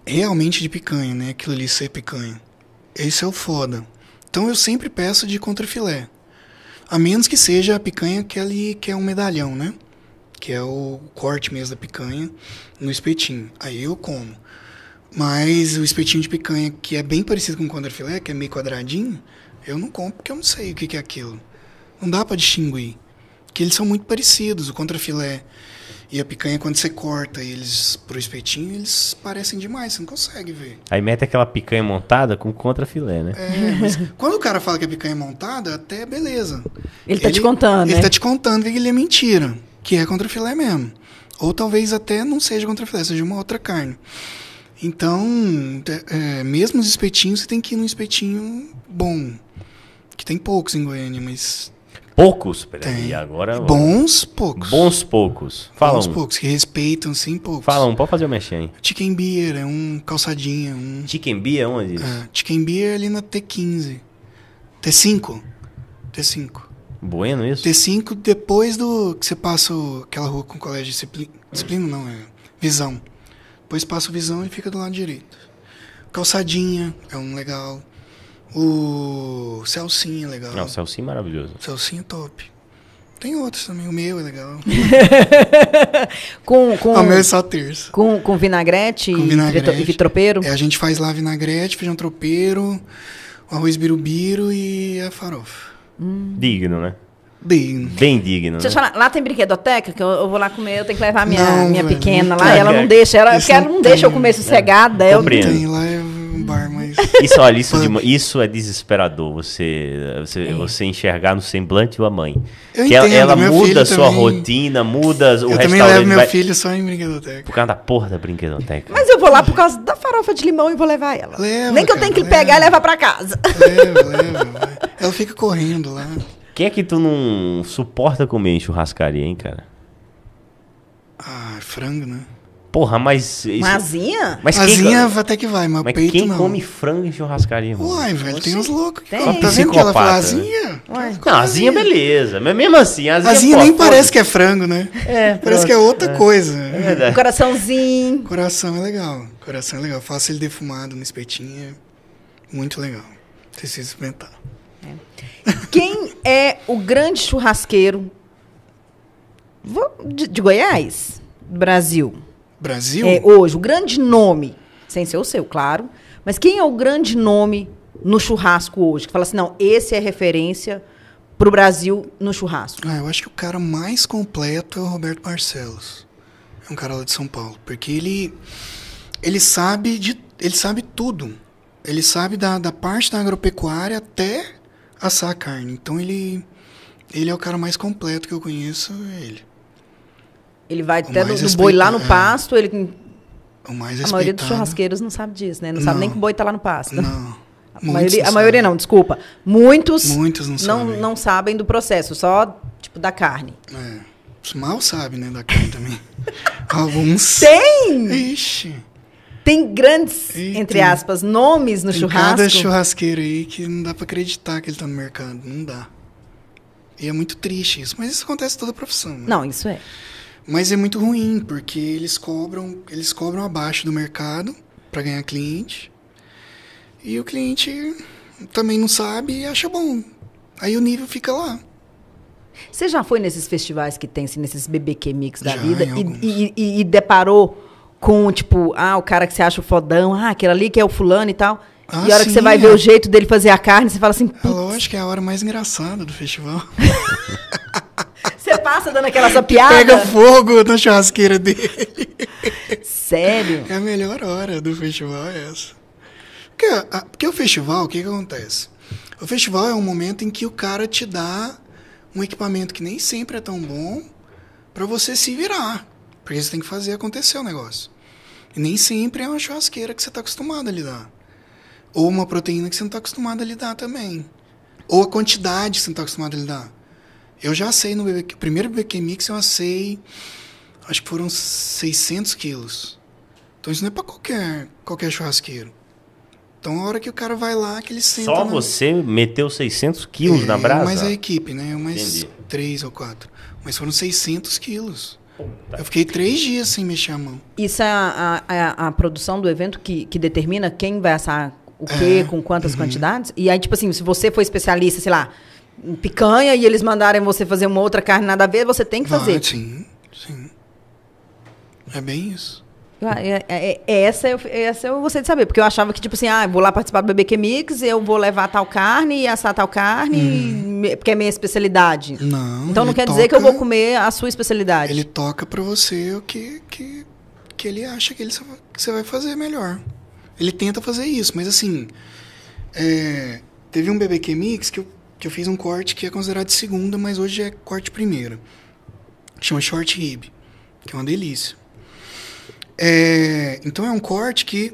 Realmente de picanha, né? Aquilo ali ser picanha. Esse é o foda. Então eu sempre peço de contrafilé. A menos que seja a picanha que, ali, que é um medalhão, né? Que é o corte mesmo da picanha no espetinho. Aí eu como. Mas o espetinho de picanha, que é bem parecido com o contrafilé, que é meio quadradinho, eu não compro porque eu não sei o que é aquilo. Não dá pra distinguir. Porque eles são muito parecidos, o contrafilé e a picanha, quando você corta eles pro espetinho, eles parecem demais, você não consegue ver. Aí mete aquela picanha montada com contrafilé, né? É, mas quando o cara fala que a picanha é montada, até beleza. Ele tá te contando, Ele né? tá te contando que ele é mentira, que é contrafilé mesmo. Ou talvez até não seja contrafilé, seja uma outra carne. Então, é, mesmo os espetinhos, você tem que ir num espetinho bom. Que tem poucos em Goiânia, mas. Poucos? Peraí, agora. Bons, poucos. Bons poucos. Fala Bons um. poucos, que respeitam, sim, poucos. Fala um, pode fazer o mexer, hein? Chicken Beer é um calçadinha, um. Chicken Bee é onde? É, Chicken Beer é ali na T15. T5. T5. Bueno isso? T5 depois do que você passa aquela rua com o colégio de disciplina. Disciplina não, é visão. Depois passa o visão e fica do lado direito. Calçadinha é um legal. O Celcinha é legal. Não, Celcinho maravilhoso. Celcinha é top. Tem outros também, o meu é legal. [laughs] Com, com, Ah, o meu é só terça. com, com vinagrete, Com e vinagrete. e vitropeiro. É, a gente faz lá vinagrete, feijão tropeiro, o arroz birubiru e a farofa. Digno, né? Digno. Bem digno, Deixa eu né? te falar, lá tem brinquedoteca, que eu, eu vou lá comer, eu tenho que levar minha, Não, minha pequena não lá, e ela não deixa, ela, porque ela não não deixa eu comer sossegada. Eu, Compreendo. Tem lá é um bar, mas. [laughs] Isso, olha, isso, de isso é desesperador. Você, você, você enxergar no semblante a mãe. Eu que ela, entendo, ela muda a sua também- rotina, muda o eu também restaurante. levo meu vai- filho só em brinquedoteca. Por causa da porra da brinquedoteca. mas eu vou lá por causa da farofa de limão e vou levar ela. Leva, Nem que eu tenho que leva. pegar e levar pra casa. Leva, leva. Ela fica correndo lá. Quem é que tu não suporta comer em churrascaria, hein, cara? Ah, frango, né? Porra, mas. Isso, Mazinha? mas quem, Asinha até que vai, mas, mas peito quem não. come frango em churrascaria, mano? Uai, velho, tem uns loucos. que Tem. comem. Tá vendo que ela fala asinha? Ué. Não, asinha, beleza. Mas mesmo assim, asinha. Asinha pô, nem foda-se. parece que é frango, né? É, Parece que é outra coisa. É verdade. Coraçãozinho. Coração é legal. Coração é legal. Faço ele defumado no espetinho. é Muito legal. Precisa experimentar. Quem é o grande churrasqueiro de, de Goiás? Brasil. Brasil? É, hoje, o grande nome, sem ser o seu, claro, mas quem é o grande nome no churrasco hoje? Que fala assim, não, esse é referência pro Brasil no churrasco. Ah, eu acho que o cara mais completo é o Roberto Barcelos. É um cara lá de São Paulo. Porque ele. Ele sabe de. Ele sabe tudo. Ele sabe da, da parte da agropecuária até assar a carne. Então ele. Ele é o cara mais completo que eu conheço, é ele. Ele vai O até do, do boi lá no é. pasto, ele, O mais a maioria dos churrasqueiros não sabe disso, né? Não, sabe Não. nem que o boi tá lá no pasto. Não. [laughs] A maioria, não a maioria não, desculpa. Muitos, Muitos não não, sabem. não sabem do processo, só tipo da carne. É. Mal sabem, né, da carne também. [laughs] Alguns. Tem! Ixi. Tem grandes, entre aspas, nomes no Tem churrasco. cada churrasqueiro aí que não dá pra acreditar que ele tá no mercado. Não dá. E é muito triste isso. Mas isso acontece em toda a profissão. Né? Não, isso é. Mas é muito ruim, porque eles cobram, eles cobram abaixo do mercado para ganhar cliente. E o cliente também não sabe e acha bom. Aí o nível fica lá. Você já foi nesses festivais que tem, assim, nesses BBQ Mix da Já, vida e, e, e- e deparou com, tipo, ah, o cara que você acha o fodão, ah, aquele ali que é o fulano e tal. Ah, e a hora que sim, você vai é. ver o jeito dele fazer a carne, você fala assim, É lógico que é a hora mais engraçada do festival. [laughs] você passa dando aquela [laughs] essa piada. Pega fogo na churrasqueira dele. Sério? É a melhor hora do festival, é essa. Porque, a- porque o festival, o que, que acontece? O festival é um momento em que o cara te dá um equipamento que nem sempre é tão bom para você se virar. Porque você tem que fazer acontecer o negócio. E nem sempre é uma churrasqueira que você está acostumado a lidar. Ou uma proteína que você não está acostumado a lidar também. Ou a quantidade que você não está acostumado a lidar. Eu já assei no BBQ, primeiro BBQ Mix eu assei, acho que foram 600 quilos. Então isso não é para qualquer, qualquer churrasqueiro. Então a hora que o cara vai lá, que ele senta... Só na- você meteu 600 quilos É, na brasa? Mas a equipe, né? Eu mais Entendi. três ou quatro. Mas foram 600 quilos. Eu fiquei três dias sem mexer a mão. Isso é a, a- a- a produção do evento que, que determina quem vai assar o quê, É, com quantas quantidades? E aí, tipo assim, se você for especialista, sei lá, em picanha e eles mandarem você fazer uma outra carne nada a ver, você tem que fazer. Ah, sim, sim. É bem isso. Ah, é- é- é- essa, eu, essa eu gostei de saber, porque eu achava que, tipo assim, ah, vou lá participar do BBQ Mix, eu vou levar tal carne e assar tal carne, me- porque é minha especialidade. Não. então não quer dizer que eu toca- vou comer a sua especialidade. Ele toca pra você o que, que, que ele acha que, ele, que você vai fazer melhor. Ele tenta fazer isso, mas assim. é, teve um BBQ Mix que eu, que eu fiz um corte que é considerado de segunda, mas hoje é corte primeira. Chama short rib, que é uma delícia. É, então é um corte que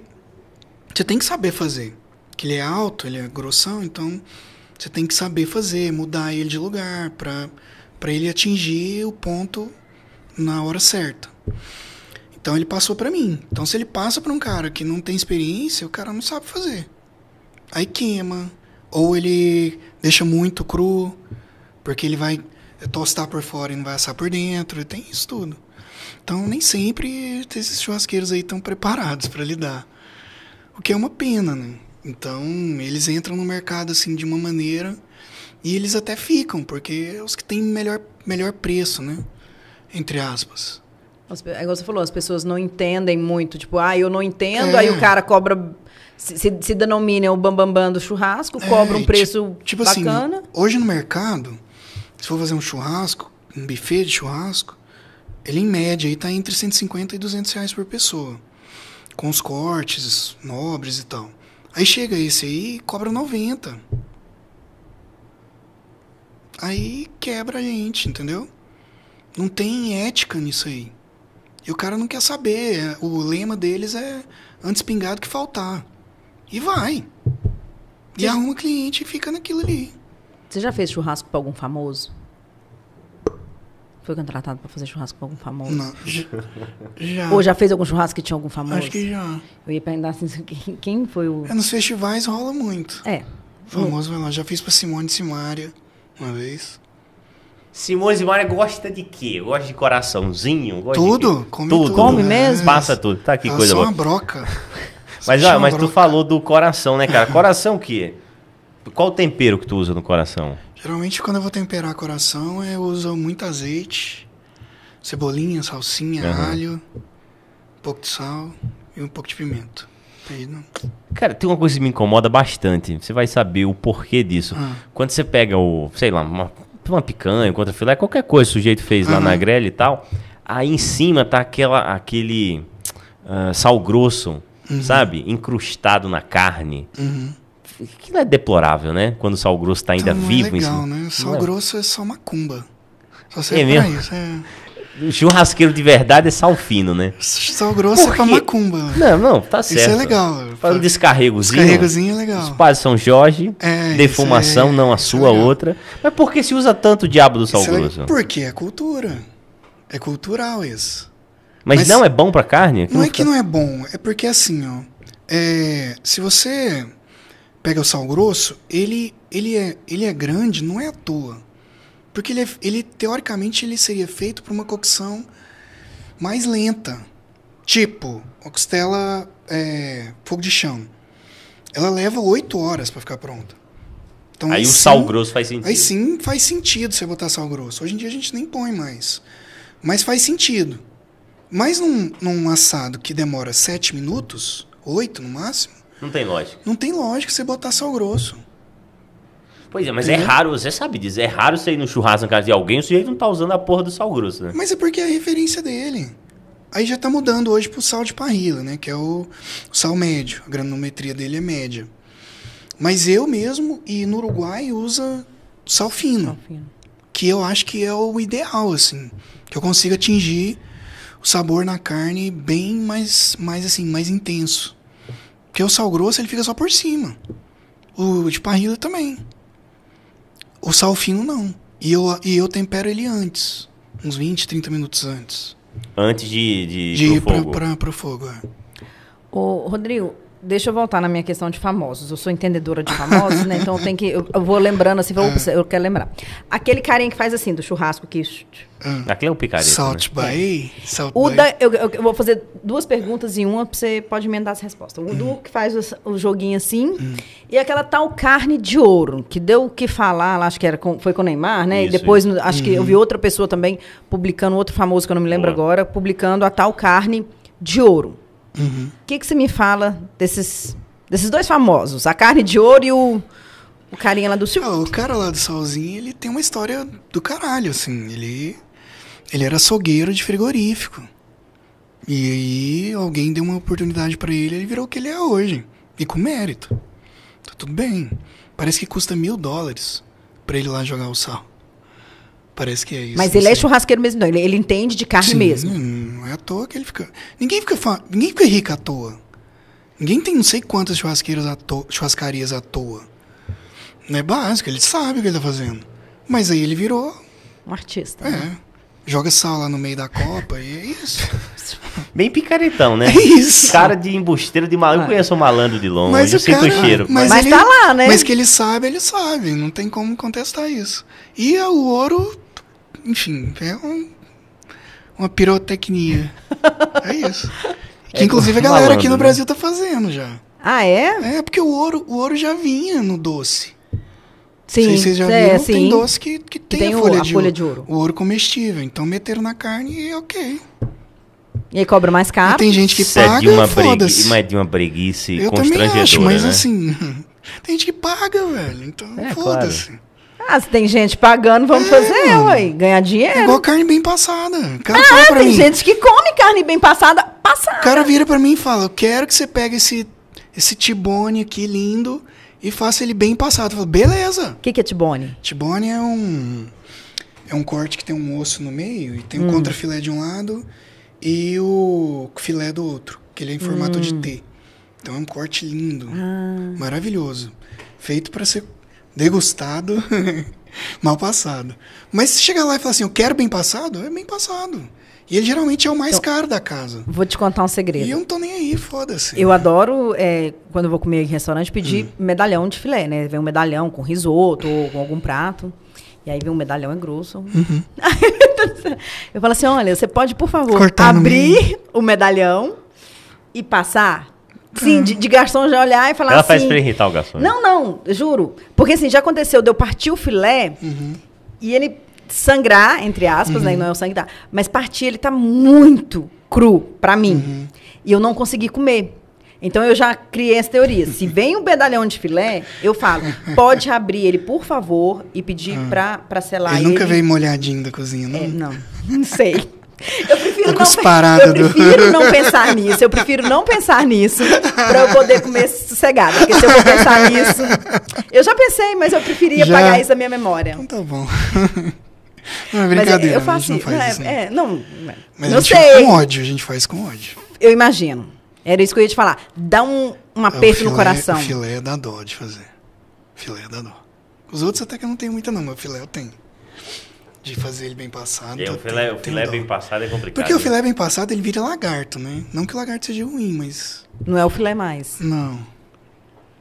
você tem que saber fazer. Que ele é alto, ele é grossão, então você tem que saber fazer, mudar ele de lugar para para ele atingir o ponto na hora certa. Então ele passou para mim. Então se ele passa para um cara que não tem experiência, o cara não sabe fazer. Aí queima, ou ele deixa muito cru, porque ele vai tostar por fora e não vai assar por dentro, tem isso tudo. Então nem sempre esses churrasqueiros aí estão preparados para lidar. O que é uma pena, né? Então, eles entram no mercado assim de uma maneira e eles até ficam, porque é os que têm melhor, melhor preço, né? Entre aspas. É igual você falou, as pessoas não entendem muito. Tipo, ah, eu não entendo, É. aí o cara cobra. Se, se, se denomina o bambambam do churrasco, cobra um É, preço tipo, tipo bacana. assim, hoje no mercado, Se for fazer um churrasco, um buffet de churrasco, ele em média aí tá entre 150 e 200 reais por pessoa. Com os cortes nobres e tal. Aí chega esse aí e cobra 90. Aí quebra a gente, entendeu? Não tem ética nisso aí. E o cara não quer saber. O lema deles é antes pingado que faltar. E vai. E Sim. arruma cliente e fica naquilo ali. Você já fez churrasco pra algum famoso? Foi contratado pra fazer churrasco pra algum famoso? Não, já. Ou já fez algum churrasco que tinha algum famoso? Acho que já. Eu ia perguntar assim, quem, foi o... É, nos festivais rola muito. É, O famoso vai lá. Já fiz pra Simone Simaria uma vez. Simone Simaria gosta de quê? Gosta de coraçãozinho? Gosta de Tudo, quê? come tudo. tudo. Come mesmo? Passa tudo. Tá aqui, Ela coisa boa. uma broca. [laughs] Mas, ó, mas tu falou do coração, né, cara? Coração o quê? Qual o tempero que tu usa no coração? Geralmente quando eu vou temperar coração, eu uso muito azeite, cebolinha, salsinha, Aham. alho, um pouco de sal e um pouco de pimenta. Não... Cara, tem uma coisa que me incomoda bastante. Você vai saber o porquê disso. Ah. Quando você pega o, sei lá, uma, uma picanha, contra filé, qualquer coisa que o sujeito fez lá Aham. na grelha e tal, aí em cima tá aquela, aquele ah, sal grosso, sabe? Incrustado na carne. Uhum. Aquilo é deplorável, né? Quando o sal grosso tá ainda Então, não vivo é em legal, cima. né? Sal Não é? grosso é só macumba. Só É pra mesmo? isso. É. O churrasqueiro de verdade é sal fino, né? Sal grosso Por é pra macumba. Não, não, tá certo. Isso é legal. Faz um descarregozinho. Descarregozinho é Os legal. padres São Jorge, É, defumação, é- não a isso sua, é outra. Mas por que se usa tanto o diabo do sal Isso é grosso? legal. Porque é cultura. É cultural isso. Mas, Mas- não é bom pra carne? Não é que não é bom, é porque assim, ó. é, se você pega o sal grosso, ele, ele, é, ele é grande, não é à toa. Porque ele, é- ele teoricamente ele seria feito para uma cocção mais lenta. Tipo, uma costela é, fogo de chão. Ela leva oito horas para ficar pronta. Então, Aí o sim- sal grosso faz sentido. Aí sim faz sentido você botar sal grosso. Hoje em dia a gente nem põe mais. Mas faz sentido. Mas num, num assado que demora sete minutos, oito no máximo, Não tem lógica. não tem lógica você botar sal grosso. Pois é, mas é Entendeu? raro, você sabe disso. É raro você ir no churrasco na casa de alguém e o sujeito não tá usando a porra do sal grosso, né? Mas é porque é a referência dele. Aí já tá mudando hoje pro sal de parrilla, né? Que é o, o sal médio. A granometria dele é média. Mas eu mesmo, e no Uruguai, usa sal fino. que eu acho que é o ideal, assim. Que eu consiga atingir o sabor na carne bem mais, mais assim, mais intenso. Porque o sal grosso, ele fica só por cima. O de parrilla também. O sal fino, não. E eu, e eu tempero ele antes. Uns 20, 30 minutos antes. Antes de, de, De ir ir pro pra, fogo. pra, pro fogo. é. Ô, Rodrigo, deixa eu voltar na minha questão de famosos. Eu sou entendedora de famosos, né? Então eu tenho que. Eu, eu vou lembrando assim, vou, eu quero lembrar. Aquele carinha que faz assim, do churrasco que. Aquilo é um picareta, Salt né? Bay. Salt O Bay. da, eu, eu- eu vou fazer duas perguntas em uma, você pode emendar as respostas. O do que faz o, o joguinho assim, e aquela tal carne de ouro, que deu o que falar, lá, acho que era com- foi com o Neymar, né? Isso, e depois, no- acho que eu vi outra pessoa também publicando, outro famoso que eu não me lembro Boa. agora, publicando a tal carne de ouro. Uhum. O que, que você me fala desses, desses dois famosos? A carne de ouro e o, o carinha lá do Sil. Ah, o cara lá do Salzinho, ele tem uma história do caralho, assim. Ele, ele era açougueiro de frigorífico. E aí alguém deu uma oportunidade pra ele, ele virou o que ele é hoje. E com mérito. Tá tudo bem. Parece que custa mil dólares pra ele lá jogar o sal. Parece que é isso. Mas ele é churrasqueiro mesmo, não. Ele, ele entende de carne Sim, mesmo. Não é à toa que ele fica. Ninguém fica, fa... Ninguém fica rico à toa. Ninguém tem não sei quantas churrasqueiras à to... churrascarias à toa. Não é básico, ele sabe o que ele tá fazendo. Mas aí ele virou. Um artista. né? É. Joga sal lá no meio da copa e é isso. [laughs] Bem picaretão, né? [laughs] É isso. Cara de embusteiro de malandro. Eu conheço um malandro de longe, Mas eu o sinto cara- o cheiro. mas- Mas ele- tá lá, né? Mas que ele sabe, ele sabe. Não tem como contestar isso. E é o ouro, enfim, é um- uma pirotecnia. É isso. [laughs] Que É inclusive a galera aqui malandro, no né? Brasil tá fazendo já. Ah, é? É, porque o ouro, o ouro já vinha no doce. Sim. Não sei se vocês já é, viram, sim. tem doce que, que tem, tem a, o- folha, a de folha ouro. de ouro. O ouro comestível. Então meteram na carne e ok. E aí cobra mais E caro. tem gente que Isso é paga, de uma foda-se. mas é de uma breguice Eu também acho, mas né? assim, [laughs] tem gente que paga, velho. Então É, foda-se. Ah, se tem gente pagando, vamos fazer, ué. Ganhar dinheiro. É igual carne bem passada. O cara ah, tem mim. gente que come carne bem passada, passada. O cara vira pra mim e fala: Eu quero que você pegue esse, esse tibone aqui lindo e faça ele bem passado. Eu falo, beleza. O que, que é tibone? Tibone é um. É um corte que tem um osso no meio e tem um contrafilé de um lado e o filé do outro, que ele é em formato de T. Então é um corte lindo, maravilhoso, feito para ser degustado, [laughs] mal passado. Mas se chegar lá e falar assim, eu quero bem passado, é bem passado. E ele geralmente é o mais caro da casa. Vou te contar um segredo. E eu não tô nem aí, foda-se. Eu adoro, é, quando eu vou comer em restaurante, pedir medalhão de filé, né? Vem um medalhão com risoto ou com algum prato. E aí vem um medalhão é grosso. [laughs] eu falo assim, olha, você pode, por favor, Cortar abrir o medalhão e passar? Sim, de, de garçom já olhar e falar Ela assim... faz pra irritar o garçom. Não, não, eu juro. Porque assim, já aconteceu de eu partir o filé e ele sangrar, entre aspas, né? Não é o sangue da. Mas partir, ele tá muito cru pra mim. E eu não consegui comer. Então eu já criei essa teoria. Se [laughs] vem um medalhão de filé, eu falo, pode abrir ele, por favor, e pedir pra, pra selar ele nunca veio molhadinho da cozinha, não? É, não, não sei. [laughs] Eu prefiro, não, eu do- prefiro não pensar nisso. Eu prefiro não pensar nisso pra eu poder comer sossegada. Porque se eu for pensar nisso. Eu já pensei, mas eu preferia Já? pagar isso da minha memória. Então tá bom. [laughs] não, é brincadeira, eu faço não faz é, isso. não. é, não, Mas eu a gente sei. com ódio, a gente faz com ódio. Eu imagino. Era isso que eu ia te falar. Dá um, um É, aperto no filé- coração. O filé dá dó de fazer. Filé dá dó. Os outros até que eu não tenho muita não, mas o filé eu tenho. De fazer ele bem passado. É, o eu filé, o filé bem passado é complicado. Porque o né? filé bem passado, ele vira lagarto, né? Não que o lagarto seja ruim, mas... Não é o filé mais. Não.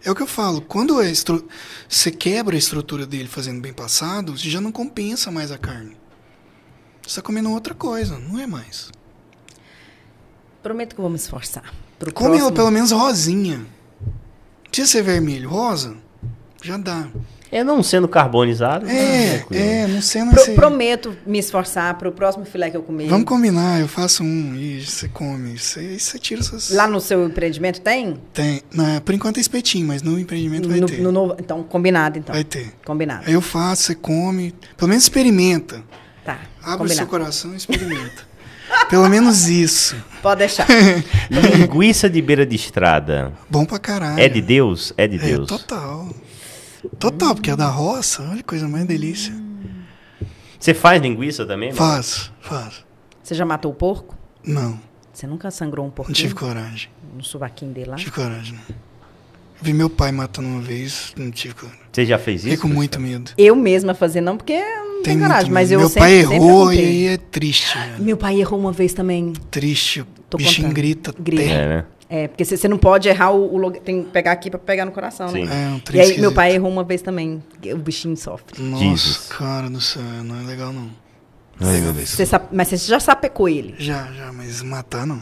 É o que eu falo. Quando estru... você quebra a estrutura dele fazendo bem passado, você já não compensa mais a carne. Você tá comendo outra coisa, não é mais. Prometo que eu vou me esforçar. Pro Come ela próximo. pelo menos rosinha. Precisa ser vermelho. Rosa, já dá. É não sendo carbonizado. É, tranquilo. é, não sendo Pro- esse... prometo me esforçar pro próximo filé que eu comer. Vamos combinar, eu faço um e você come. Você, você tira suas... Lá no seu empreendimento tem? Tem. Não, por enquanto é espetinho, mas no empreendimento vai no, ter. no novo- então, combinado, então. Vai ter. Combinado. Aí eu faço, você come. Pelo menos experimenta. Tá. Abre combinado. o seu coração e experimenta. [laughs] Pelo menos isso. Pode deixar. [laughs] Linguiça de beira de estrada. Bom pra caralho. É de Deus? É de É, Deus. Total. Total, porque é da roça. Olha que coisa mais delícia. Você faz linguiça também? mano? Faço, faço. Você já matou o porco? Não, Você nunca sangrou um não porquinho tive coragem. no sovaquinho dele lá? Não tive coragem, não. Vi meu pai matando uma vez, não tive coragem. Você já fez isso? Fiquei com muito medo. Eu mesma fazer não, porque não tenho coragem, mas medo. eu Meu sempre, pai sempre errou e aí é triste, velho. Meu pai errou uma vez também. Triste. O Tô bichinho contando. grita. Grita. É, né? É, porque você não pode errar o, o lugar, tem que pegar aqui pra pegar no coração, Sim. né? É um trem E aí, meu esquisito. pai errou uma vez também. O bichinho sofre. Nossa, Jesus. cara do céu, não é legal não. Não é legal ver isso. Você sabe- mas você já sapecou ele? Já, já, mas matar não.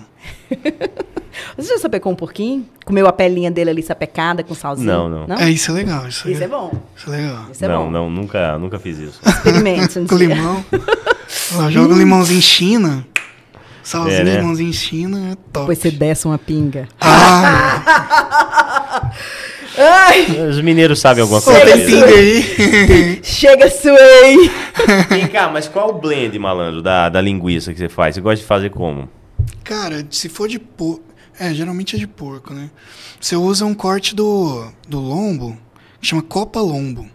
[laughs] Você já sapecou um porquinho? Comeu a pelinha dele ali sapecada com salzinho? Não, não. Não? É, isso é legal. Isso, Isso é bom. Isso é legal. Isso é não, bom. não, nunca, nunca fiz isso. Experimente um [laughs] Com limão. [laughs] Ela joga um limãozinho China. Salzinho, É, né? limãozinho China, é top. Depois você desce uma pinga. Ah, Ai, Os mineiros sabem alguma pô, coisa. pinga aí. chega, suei. Vem cá, mas qual o blend, malandro, da, da linguiça que você faz? Você gosta de fazer como? Cara, se for de porco. É, geralmente é de porco, né? Você usa um corte do, do lombo, que chama copa lombo.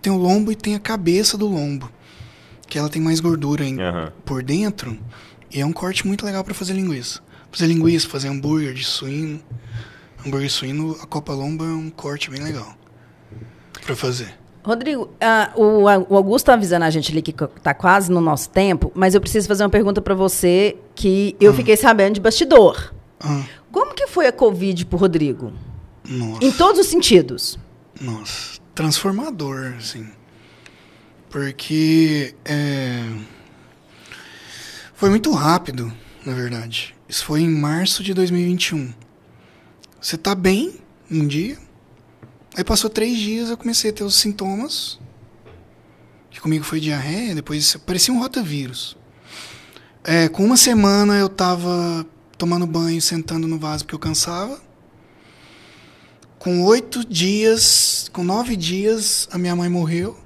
Tem o lombo e tem a cabeça do lombo. Que ela tem mais gordura em, Aham. por dentro. E é um corte muito legal pra fazer linguiça. Fazer linguiça, fazer hambúrguer de suíno. Hambúrguer de suíno, a copa lombo é um corte bem legal. Pra fazer. Rodrigo, ah, o, o Augusto tá avisando a gente ali que tá quase no nosso tempo, mas eu preciso fazer uma pergunta pra você que eu fiquei sabendo de bastidor. Ah, Como que foi a Covid pro Rodrigo? nossa. Em todos os sentidos. Nossa, transformador, assim. Porque é, foi muito rápido, na verdade. Isso foi em março de 2021. Você tá bem um dia, aí passou três dias eu comecei a ter os sintomas. Que comigo foi diarreia, depois parecia um rotavírus. É, com uma semana eu tava tomando banho, sentando no vaso porque eu cansava. Com oito dias, com nove dias, a minha mãe morreu.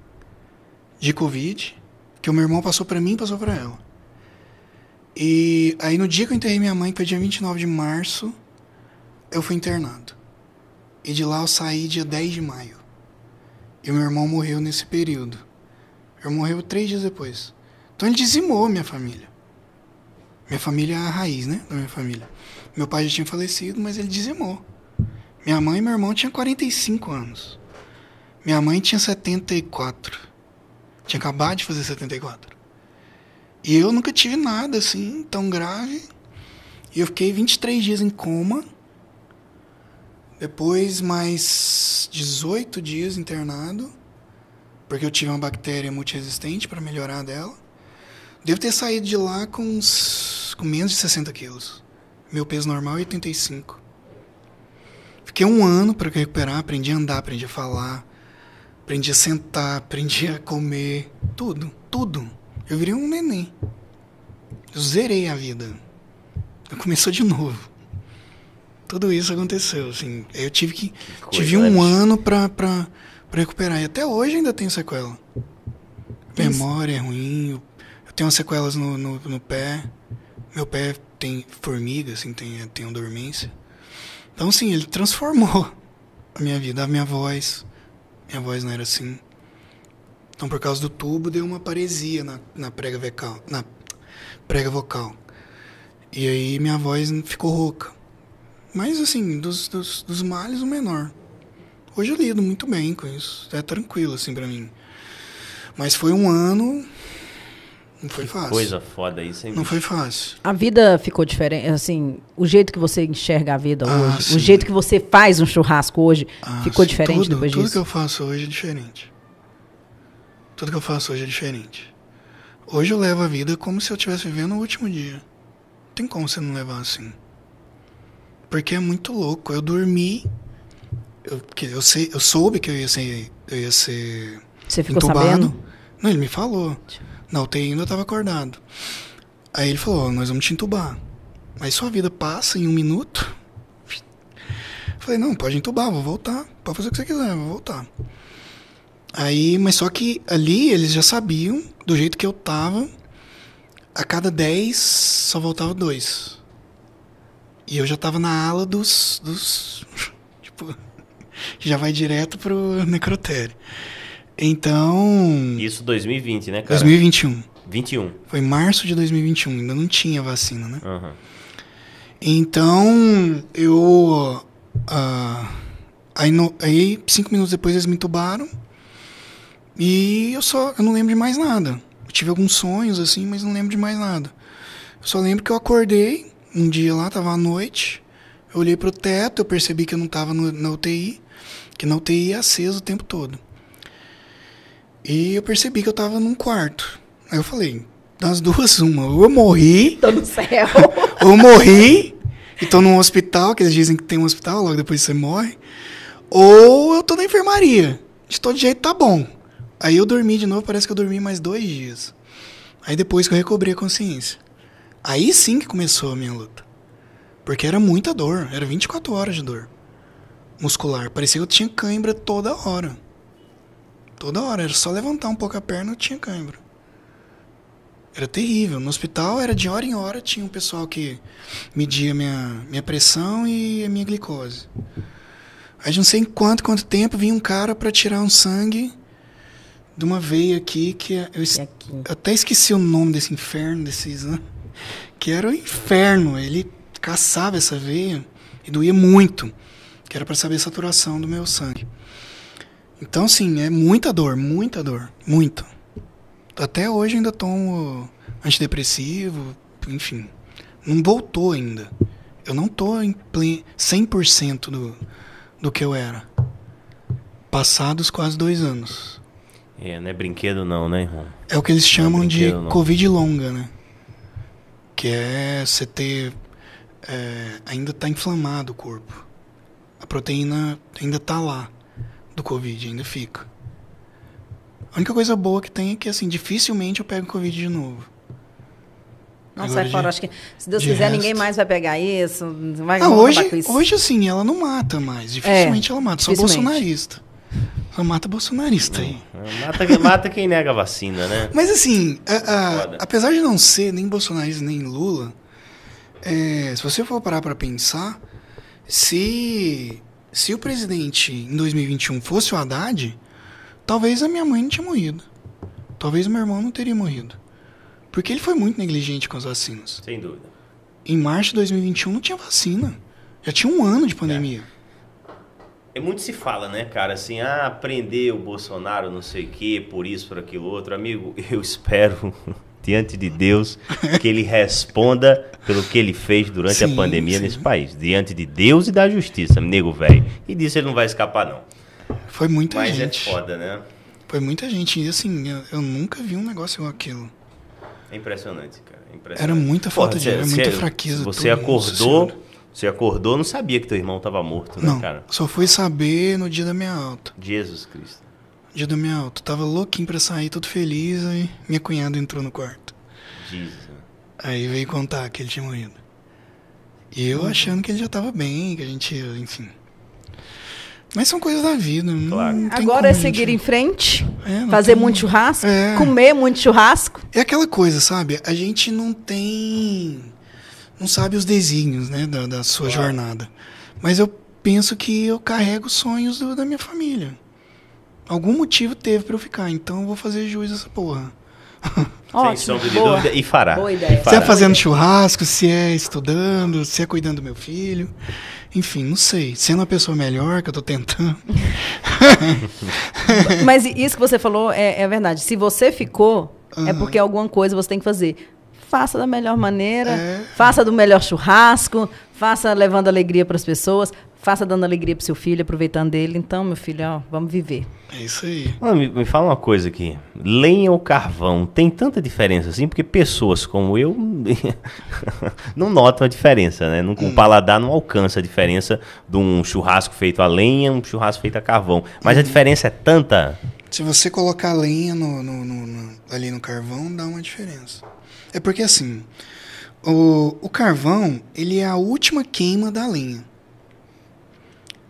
de Covid, que o meu irmão passou pra mim e passou pra ela. E aí no dia que eu enterrei minha mãe, que foi dia 29 de março, eu fui internado. E de lá eu saí dia 10 de maio. E meu irmão morreu nesse período. Ele morreu três dias depois. Então ele dizimou minha família. Minha família é a raiz, né? Da minha família. Meu pai já tinha falecido, mas ele dizimou. Minha mãe e meu irmão tinham 45 anos. Minha mãe tinha 74. Tinha acabado de fazer 74. E eu nunca tive nada assim tão grave. E eu fiquei 23 dias em coma. Depois mais 18 dias internado, porque eu tive uma bactéria multiresistente para melhorar dela. Devo ter saído de lá com, uns, com menos de 60 quilos. Meu peso normal é 85. Fiquei um ano para recuperar, aprendi a andar, aprendi a falar, aprendi a sentar, [laughs] aprendi a comer, tudo, tudo. Eu virei um neném. Eu zerei a vida. Eu começou de novo tudo isso aconteceu, assim. Eu tive que. que tive um ano pra, pra, pra recuperar. E até hoje ainda tenho sequela. Memória é ruim. Eu, eu tenho sequelas no, no, no, pé. Meu pé tem formiga, assim, tem, tem uma dormência. Então, assim, ele transformou [laughs] a minha vida, a minha voz. Minha voz não era assim. Então, por causa do tubo, deu uma paresia na, na prega vocal. Na prega vocal. E aí minha voz ficou rouca. Mas, assim, dos, dos, dos males, o menor. Hoje eu lido muito bem com isso. É tranquilo, assim, para mim. Mas foi um ano. Não foi fácil. Coisa foda isso, hein? Não foi fácil. A vida ficou diferente, assim, o jeito que você enxerga a vida Ah, hoje, sim. o jeito que você faz um churrasco hoje, Ah, ficou sim, diferente tudo, depois tudo disso? que eu faço hoje é diferente. Tudo que eu faço hoje é diferente. Hoje eu levo a vida como se eu estivesse vivendo o último dia. Não tem como você não levar assim. Porque é muito louco. Eu dormi. Eu, eu, sei, eu soube que eu ia ser, eu ia ser Você ficou entubado. sabendo? Não, ele me falou. Na UTI ainda eu tava acordado. Aí ele falou, "Ó, nós vamos te entubar. Mas sua vida passa em um minuto. Falei, não, pode entubar, vou voltar. Pode fazer o que você quiser, vou voltar. Aí, mas só que ali eles já sabiam, do jeito que eu tava, a cada 10 só voltava dois. E eu já tava na ala dos. dos [laughs] tipo, [laughs] já vai direto pro necrotério. Então. Isso 2020, né, cara? 2021. 21. Foi março de 2021, ainda não tinha vacina, né? Aham. Então, eu. ah, aí, no- aí, cinco minutos depois, eles me entubaram. E eu só. Eu não lembro de mais nada. Eu tive alguns sonhos, assim, mas não lembro de mais nada. Eu só lembro que eu acordei um dia lá, tava à noite. Eu olhei pro teto, eu percebi que eu não tava no- na UTI, que na UTI é aceso o tempo todo. E eu percebi que eu tava num quarto. Aí eu falei, das duas, uma. Ou eu morri, Tô no céu. [laughs] ou eu morri e tô num hospital, que eles dizem que tem um hospital, logo depois você morre. Ou eu tô na enfermaria. De todo jeito tá bom. Aí eu dormi de novo, parece que eu dormi mais dois dias. Aí depois que eu recobrei a consciência. Aí sim que começou a minha luta. Porque era muita dor, era 24 horas de dor muscular. Parecia que eu tinha cãibra toda hora. Toda hora, era só levantar um pouco a perna eu tinha cãibra. Era terrível. No hospital era de hora em hora, tinha um pessoal que media minha, minha pressão e a minha glicose. Aí não sei em quanto, quanto tempo vinha um cara para tirar um sangue de uma veia aqui que é- eu, es- E aqui. eu até esqueci o nome desse inferno, desse exame, que era o inferno. Ele caçava essa veia e doía muito, que era para saber a saturação do meu sangue. Então, assim, é muita dor, muita dor, muita. Até hoje ainda tomo antidepressivo, enfim. Não voltou ainda. Eu não tô em ple- 100% do, do que eu era. Passados quase dois anos. É, não é brinquedo não, né, irmão? É o que eles chamam de brinquedo, não. Covid longa, né? Que é você ter. é, ainda tá inflamado o corpo. A proteína ainda tá lá do Covid, ainda fica. A única coisa boa que tem é que, assim, dificilmente eu pego Covid de novo. Não, Agora sai fora. de- Acho que, se Deus de quiser, resto- ninguém mais vai pegar isso. Vai Ah, hoje, isso. hoje, assim, ela não mata mais. Dificilmente ela mata. Só dificilmente. Bolsonarista. Mata bolsonarista aí. Mata, mata quem nega a vacina, né? Mas assim, a- a- apesar de não ser nem bolsonarista nem Lula, é, se você for parar pra pensar, se, se o presidente em 2021 fosse o Haddad, talvez a minha mãe não tinha morrido. Talvez o meu irmão não teria morrido. Porque ele foi muito negligente com as vacinas. Sem dúvida. Em março de 2021 não tinha vacina. Já tinha um ano de pandemia. É muito se fala, né, cara, assim, ah, prender o Bolsonaro, não sei o quê, por isso, por aquilo outro. Amigo, [laughs] eu espero, [laughs] diante de Deus, que ele responda pelo que ele fez durante a Sim, pandemia sim. nesse país. Diante de Deus e da justiça, nego velho. E disso ele não vai escapar, não. Foi muita Mas gente. é foda, né? Foi muita gente. E assim, eu, eu nunca vi um negócio igual aquilo. É impressionante, cara. é impressionante. Era muita falta de você- ar, muita você- fraqueza, Você acordou. Você acordou, não sabia que teu irmão tava morto, né, Não, cara? só fui saber no dia da minha alta. Jesus Cristo. Dia da minha alta. Tava louquinho pra sair, todo feliz, aí minha cunhada entrou no quarto. Jesus. Aí veio contar que ele tinha morrido. E eu achando que ele já tava bem, que a gente ia, enfim. Mas são coisas da vida. não Claro. Agora é a gente- seguir em frente, É, fazer tem- muito churrasco, É. comer muito churrasco. É aquela coisa, sabe? A gente não tem. Não sabe os desígnios, né, da, da sua Claro. jornada. Mas eu penso que eu carrego os sonhos do- da minha família. Algum motivo teve pra eu ficar, então eu vou fazer jus a essa porra. [laughs] Ótimo, Sem sombra de dúvida. E fará. Boa ideia. E Se fará. é fazendo churrasco, se é estudando, se é cuidando do meu filho. Enfim, não sei. Sendo uma pessoa melhor, que eu tô tentando. [laughs] Mas isso que você falou é, é verdade. Se você ficou, é Aham. porque alguma coisa você tem que fazer. Faça da melhor maneira, É. faça do melhor churrasco, faça levando alegria para as pessoas, faça dando alegria para seu filho, aproveitando dele. Então, meu filho, ó, vamos viver. É isso aí. Mano, me, me fala uma coisa aqui. Lenha ou carvão tem tanta diferença assim? Porque pessoas como eu [laughs] não notam a diferença, né? Não, Hum. o paladar não alcança a diferença de um churrasco feito a lenha um churrasco feito a carvão. Mas Uhum. a diferença é tanta. Se você colocar lenha no, no- no- no- ali no carvão, dá uma diferença. É porque assim, o, o carvão, ele é a última queima da lenha.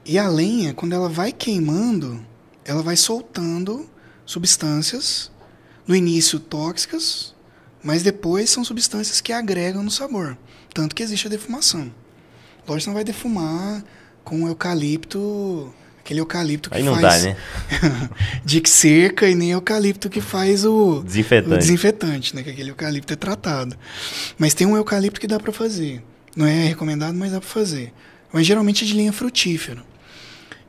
E a lenha, quando ela vai queimando, ela vai soltando substâncias, no início tóxicas, mas depois são substâncias que agregam no sabor. Tanto que existe a defumação. Lógico não vai defumar com eucalipto, aquele eucalipto que Aí não faz dá, né? [laughs] de que seca e nem eucalipto que faz o Desinfetante. o desinfetante, né? Que aquele eucalipto é tratado. Mas tem um eucalipto que dá pra fazer. Não é recomendado, mas dá pra fazer. Mas geralmente é de linha frutífera.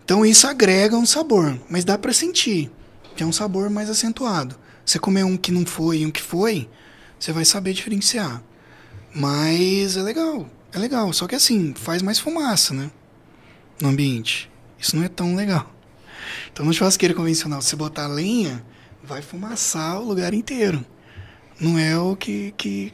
Então isso agrega um sabor, mas dá pra sentir. Que é um sabor mais acentuado. Você comer um que não foi e um que foi, você vai saber diferenciar. Mas é legal, é legal. Só que assim, faz mais fumaça, né? No ambiente. Isso não é tão legal. Então no churrasqueiro convencional, se você botar lenha, vai fumaçar o lugar inteiro. Não é o que, que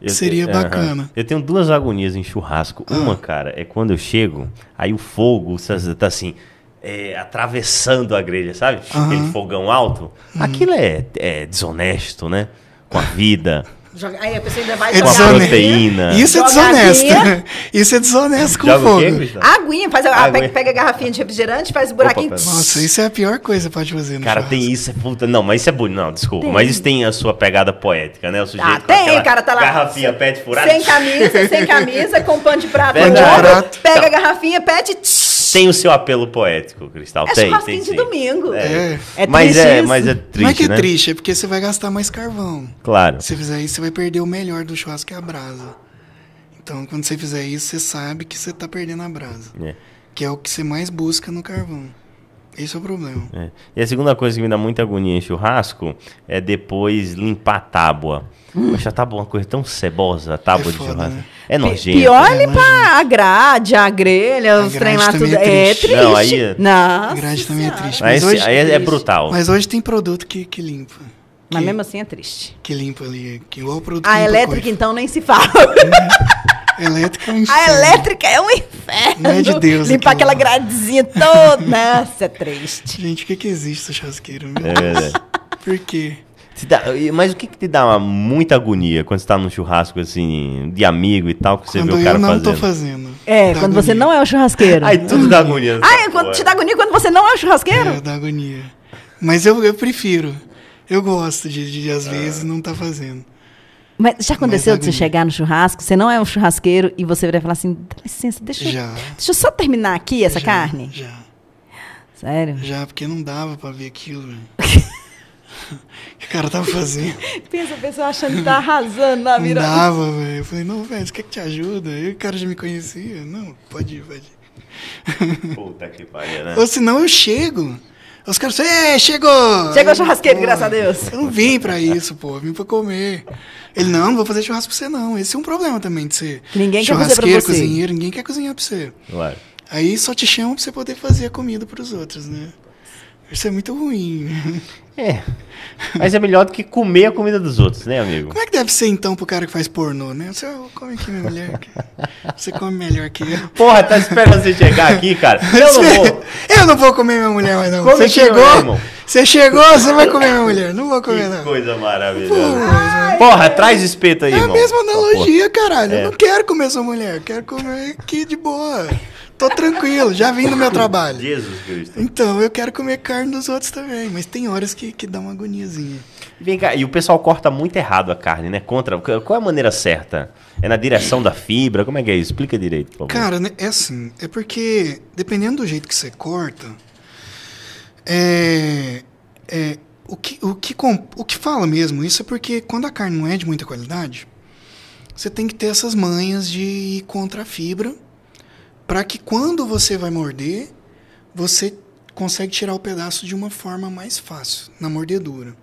Eu Seria bacana. Eu tenho duas agonias em churrasco. Ah. Uma, cara, é quando eu chego, aí o fogo tá, assim, é, atravessando a grelha, sabe? Aham. Aquele fogão alto. Aquilo é, é desonesto, né? Com a vida. [laughs] Joga- Aí a pessoa ainda vai É a desone- proteína. Isso é desonesto. [laughs] Isso é desonesto com Joga o quê, fogo. Aguinha, faz a, Aguinha. pega, pega a garrafinha de refrigerante, faz o buraquinho. Opa. Nossa, isso é a pior coisa que pode fazer no Cara, churrasco. tem isso, é puta. Não, mas isso é bonito. Não, desculpa. Tem. Mas isso tem a sua pegada poética, né? O sujeito Ah, tem, cara tá lá. Garrafinha pet furada. Sem camisa, sem camisa, com pano de prato. Pano de prato. Pega a garrafinha, pede. tch, Tem o seu apelo poético, Cristal. É tem, tem de sim. domingo. É. É mas, triste é, isso. mas é triste, Não é que é né? triste, é porque você vai gastar mais carvão. Claro. Se você fizer isso, você vai perder o melhor do churrasco, que é a brasa. Então, quando você fizer isso, você sabe que você tá perdendo a brasa. É, Que é o que você mais busca no carvão. Esse é o problema. é. E a segunda coisa que me dá muita agonia em churrasco é depois limpar a tábua. A tábua é uma coisa tão cebosa, a tábua É de foda, churrasco. né? É nojento. Pior É limpar a grade, a grelha, A os trem lá tudo. é É triste. triste. Não, aí é- Nossa A grade também é triste. Mas Mas esse- hoje, aí é, é brutal. mas hoje tem produto que, que limpa. Mas Que- mesmo assim é triste. Que limpa ali. Que igual o produto A elétrica, então, nem se fala. [laughs] Elétrica é um A elétrica é um inferno. Não é de Deus Limpar aquela lá. gradezinha toda. Nossa, é triste. Gente, o que que existe essa churrasqueira? Meu É Deus. verdade. Por quê? Te dá- mas o que, que te dá uma, muita agonia quando você tá num churrasco assim, de amigo e tal, que você Quando vê o cara eu não fazendo? tô fazendo. É, Dá quando você agonia. não é o churrasqueiro. Aí tudo dá agonia. Ah, quando te dá agonia quando você não é um churrasqueiro? É, dá agonia. Mas eu, eu prefiro. Eu gosto de, de, de às vezes, não tá fazendo. Mas já aconteceu Mas de você chegar no churrasco, você não é um churrasqueiro e você vai falar assim, dá licença, deixa, eu- Já. deixa eu só terminar aqui essa Já, carne? Já. Sério? Já, porque não dava pra ver aquilo, velho. [laughs] O que o cara tava fazendo? Pensa a pessoa achando que tá arrasando na Não virada. dava, velho. Eu falei, não, velho, você quer que te ajuda? Aí o cara já me conhecia. Não, pode ir, pode ir. Puta que pariu, né? Ou senão eu chego. Os caras falam, é, chegou! Chegou Eu, churrasqueiro, pô, graças a Deus. Eu não vim pra isso, pô. Vim pra comer. Ele, não, não vou fazer churrasco pra você, não. Esse é um problema também de ser ninguém quer fazer pra churrasqueiro, você. cozinheiro. Ninguém quer cozinhar pra você. Claro. Aí só te chamam pra você poder fazer a comida pros outros, né? Isso é muito ruim. É. Mas é melhor do que comer a comida dos outros, né, amigo? Como é que deve ser, então, pro cara que faz pornô, né? Você "Ô, come aqui, minha mulher. Você come melhor que eu. Porra, tá esperando você chegar aqui, cara? [laughs] Eu não vou. Eu não vou comer minha mulher mais, não. Você chegou, meu você chegou, você vai comer minha mulher. Não vou comer, Que não. coisa maravilhosa. Porra, traz espeto aí, É a irmão. mesma analogia, caralho. É. Eu não quero comer sua mulher. Quero comer aqui de boa. Tô tranquilo, já vim do meu [laughs] trabalho. Jesus Cristo. Então, eu quero comer carne dos outros também. Mas tem horas que, que dá uma agoniazinha. Vem cá, e o pessoal corta muito errado a carne, né? Contra. Qual é a maneira certa? É na direção da fibra? Como é que é isso? Explica direito, por favor. Cara, né, é assim, é porque dependendo do jeito que você corta, é, é, o, que, o, que, o que fala mesmo isso é porque quando a carne não é de muita qualidade, você tem que ter essas manhas de ir contra a fibra para que quando você vai morder, você consegue tirar o pedaço de uma forma mais fácil, na mordedura.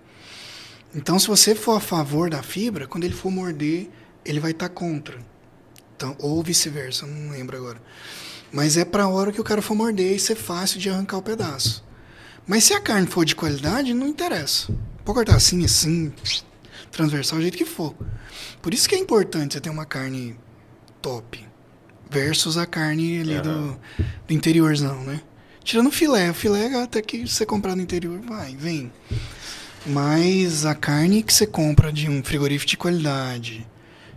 Então, se você for a favor da fibra, quando ele for morder, ele vai estar contra. Então, ou vice-versa, não lembro agora. Mas é para a hora que o cara for morder e ser fácil de arrancar o pedaço. Mas se a carne for de qualidade, não interessa. Pode cortar assim, assim, transversal, do jeito que for. Por isso que é importante você ter uma carne top versus a carne ali do, do interiorzão, né? Tirando o filé. O filé até que você comprar no interior, vai, vem. Mas a carne que você compra de um frigorífico de qualidade,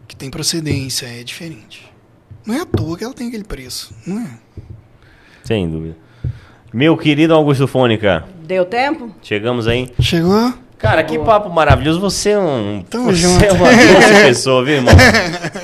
que tem procedência, é diferente. Não é à toa que ela tem aquele preço, não é? Sem dúvida. Meu querido Augusto Fônica, Deu tempo? chegamos aí. Chegou? Cara, que papo maravilhoso. Você é um. Tamo você junto. é uma doce [laughs] pessoa, viu, irmão?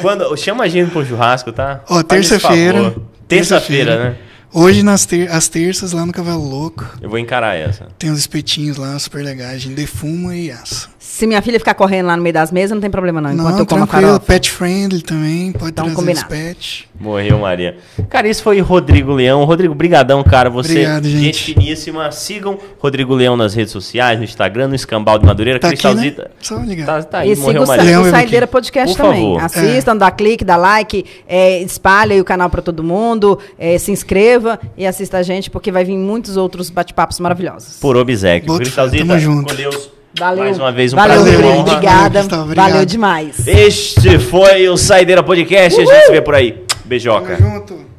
Quando, chama a gente pro churrasco, tá? Ó, terça-feira. Terça-feira, né? Hoje, nas ter às terças, lá no Cavalo Louco, Eu vou encarar essa. tem uns espetinhos lá super legais. A gente defuma e assa. Se minha filha ficar correndo lá no meio das mesas, não tem problema não, enquanto não, eu como a farofa. Pet friendly também. Pode Então, trazer combinado. os pets. Morreu, Maria. Cara, isso foi Rodrigo Leão. Rodrigo, brigadão, cara. Você, Obrigado, gente. finíssima. Sigam Rodrigo Leão nas redes sociais, no Instagram, no Escambau de Madureira. Tá aqui, Cristalzita. né? Só ligar. Tá, tá aí, E morreu, o, Maria. O vi Saideira aqui. Podcast Por também. favor. Assistam, dá clique, dá like, é, espalha aí o canal pra todo mundo, é, se inscreva e assista a gente, porque vai vir muitos outros bate-papos maravilhosos. Por obsequio. Cristalzita, tamo junto. com Deus. Valeu. Mais uma vez, um Valeu, prazer, Rodrigo. Obrigada. Gustavo, obrigado. Valeu demais. Este foi o Saideira Podcast. A gente se vê por aí. Beijoca. Tamo junto.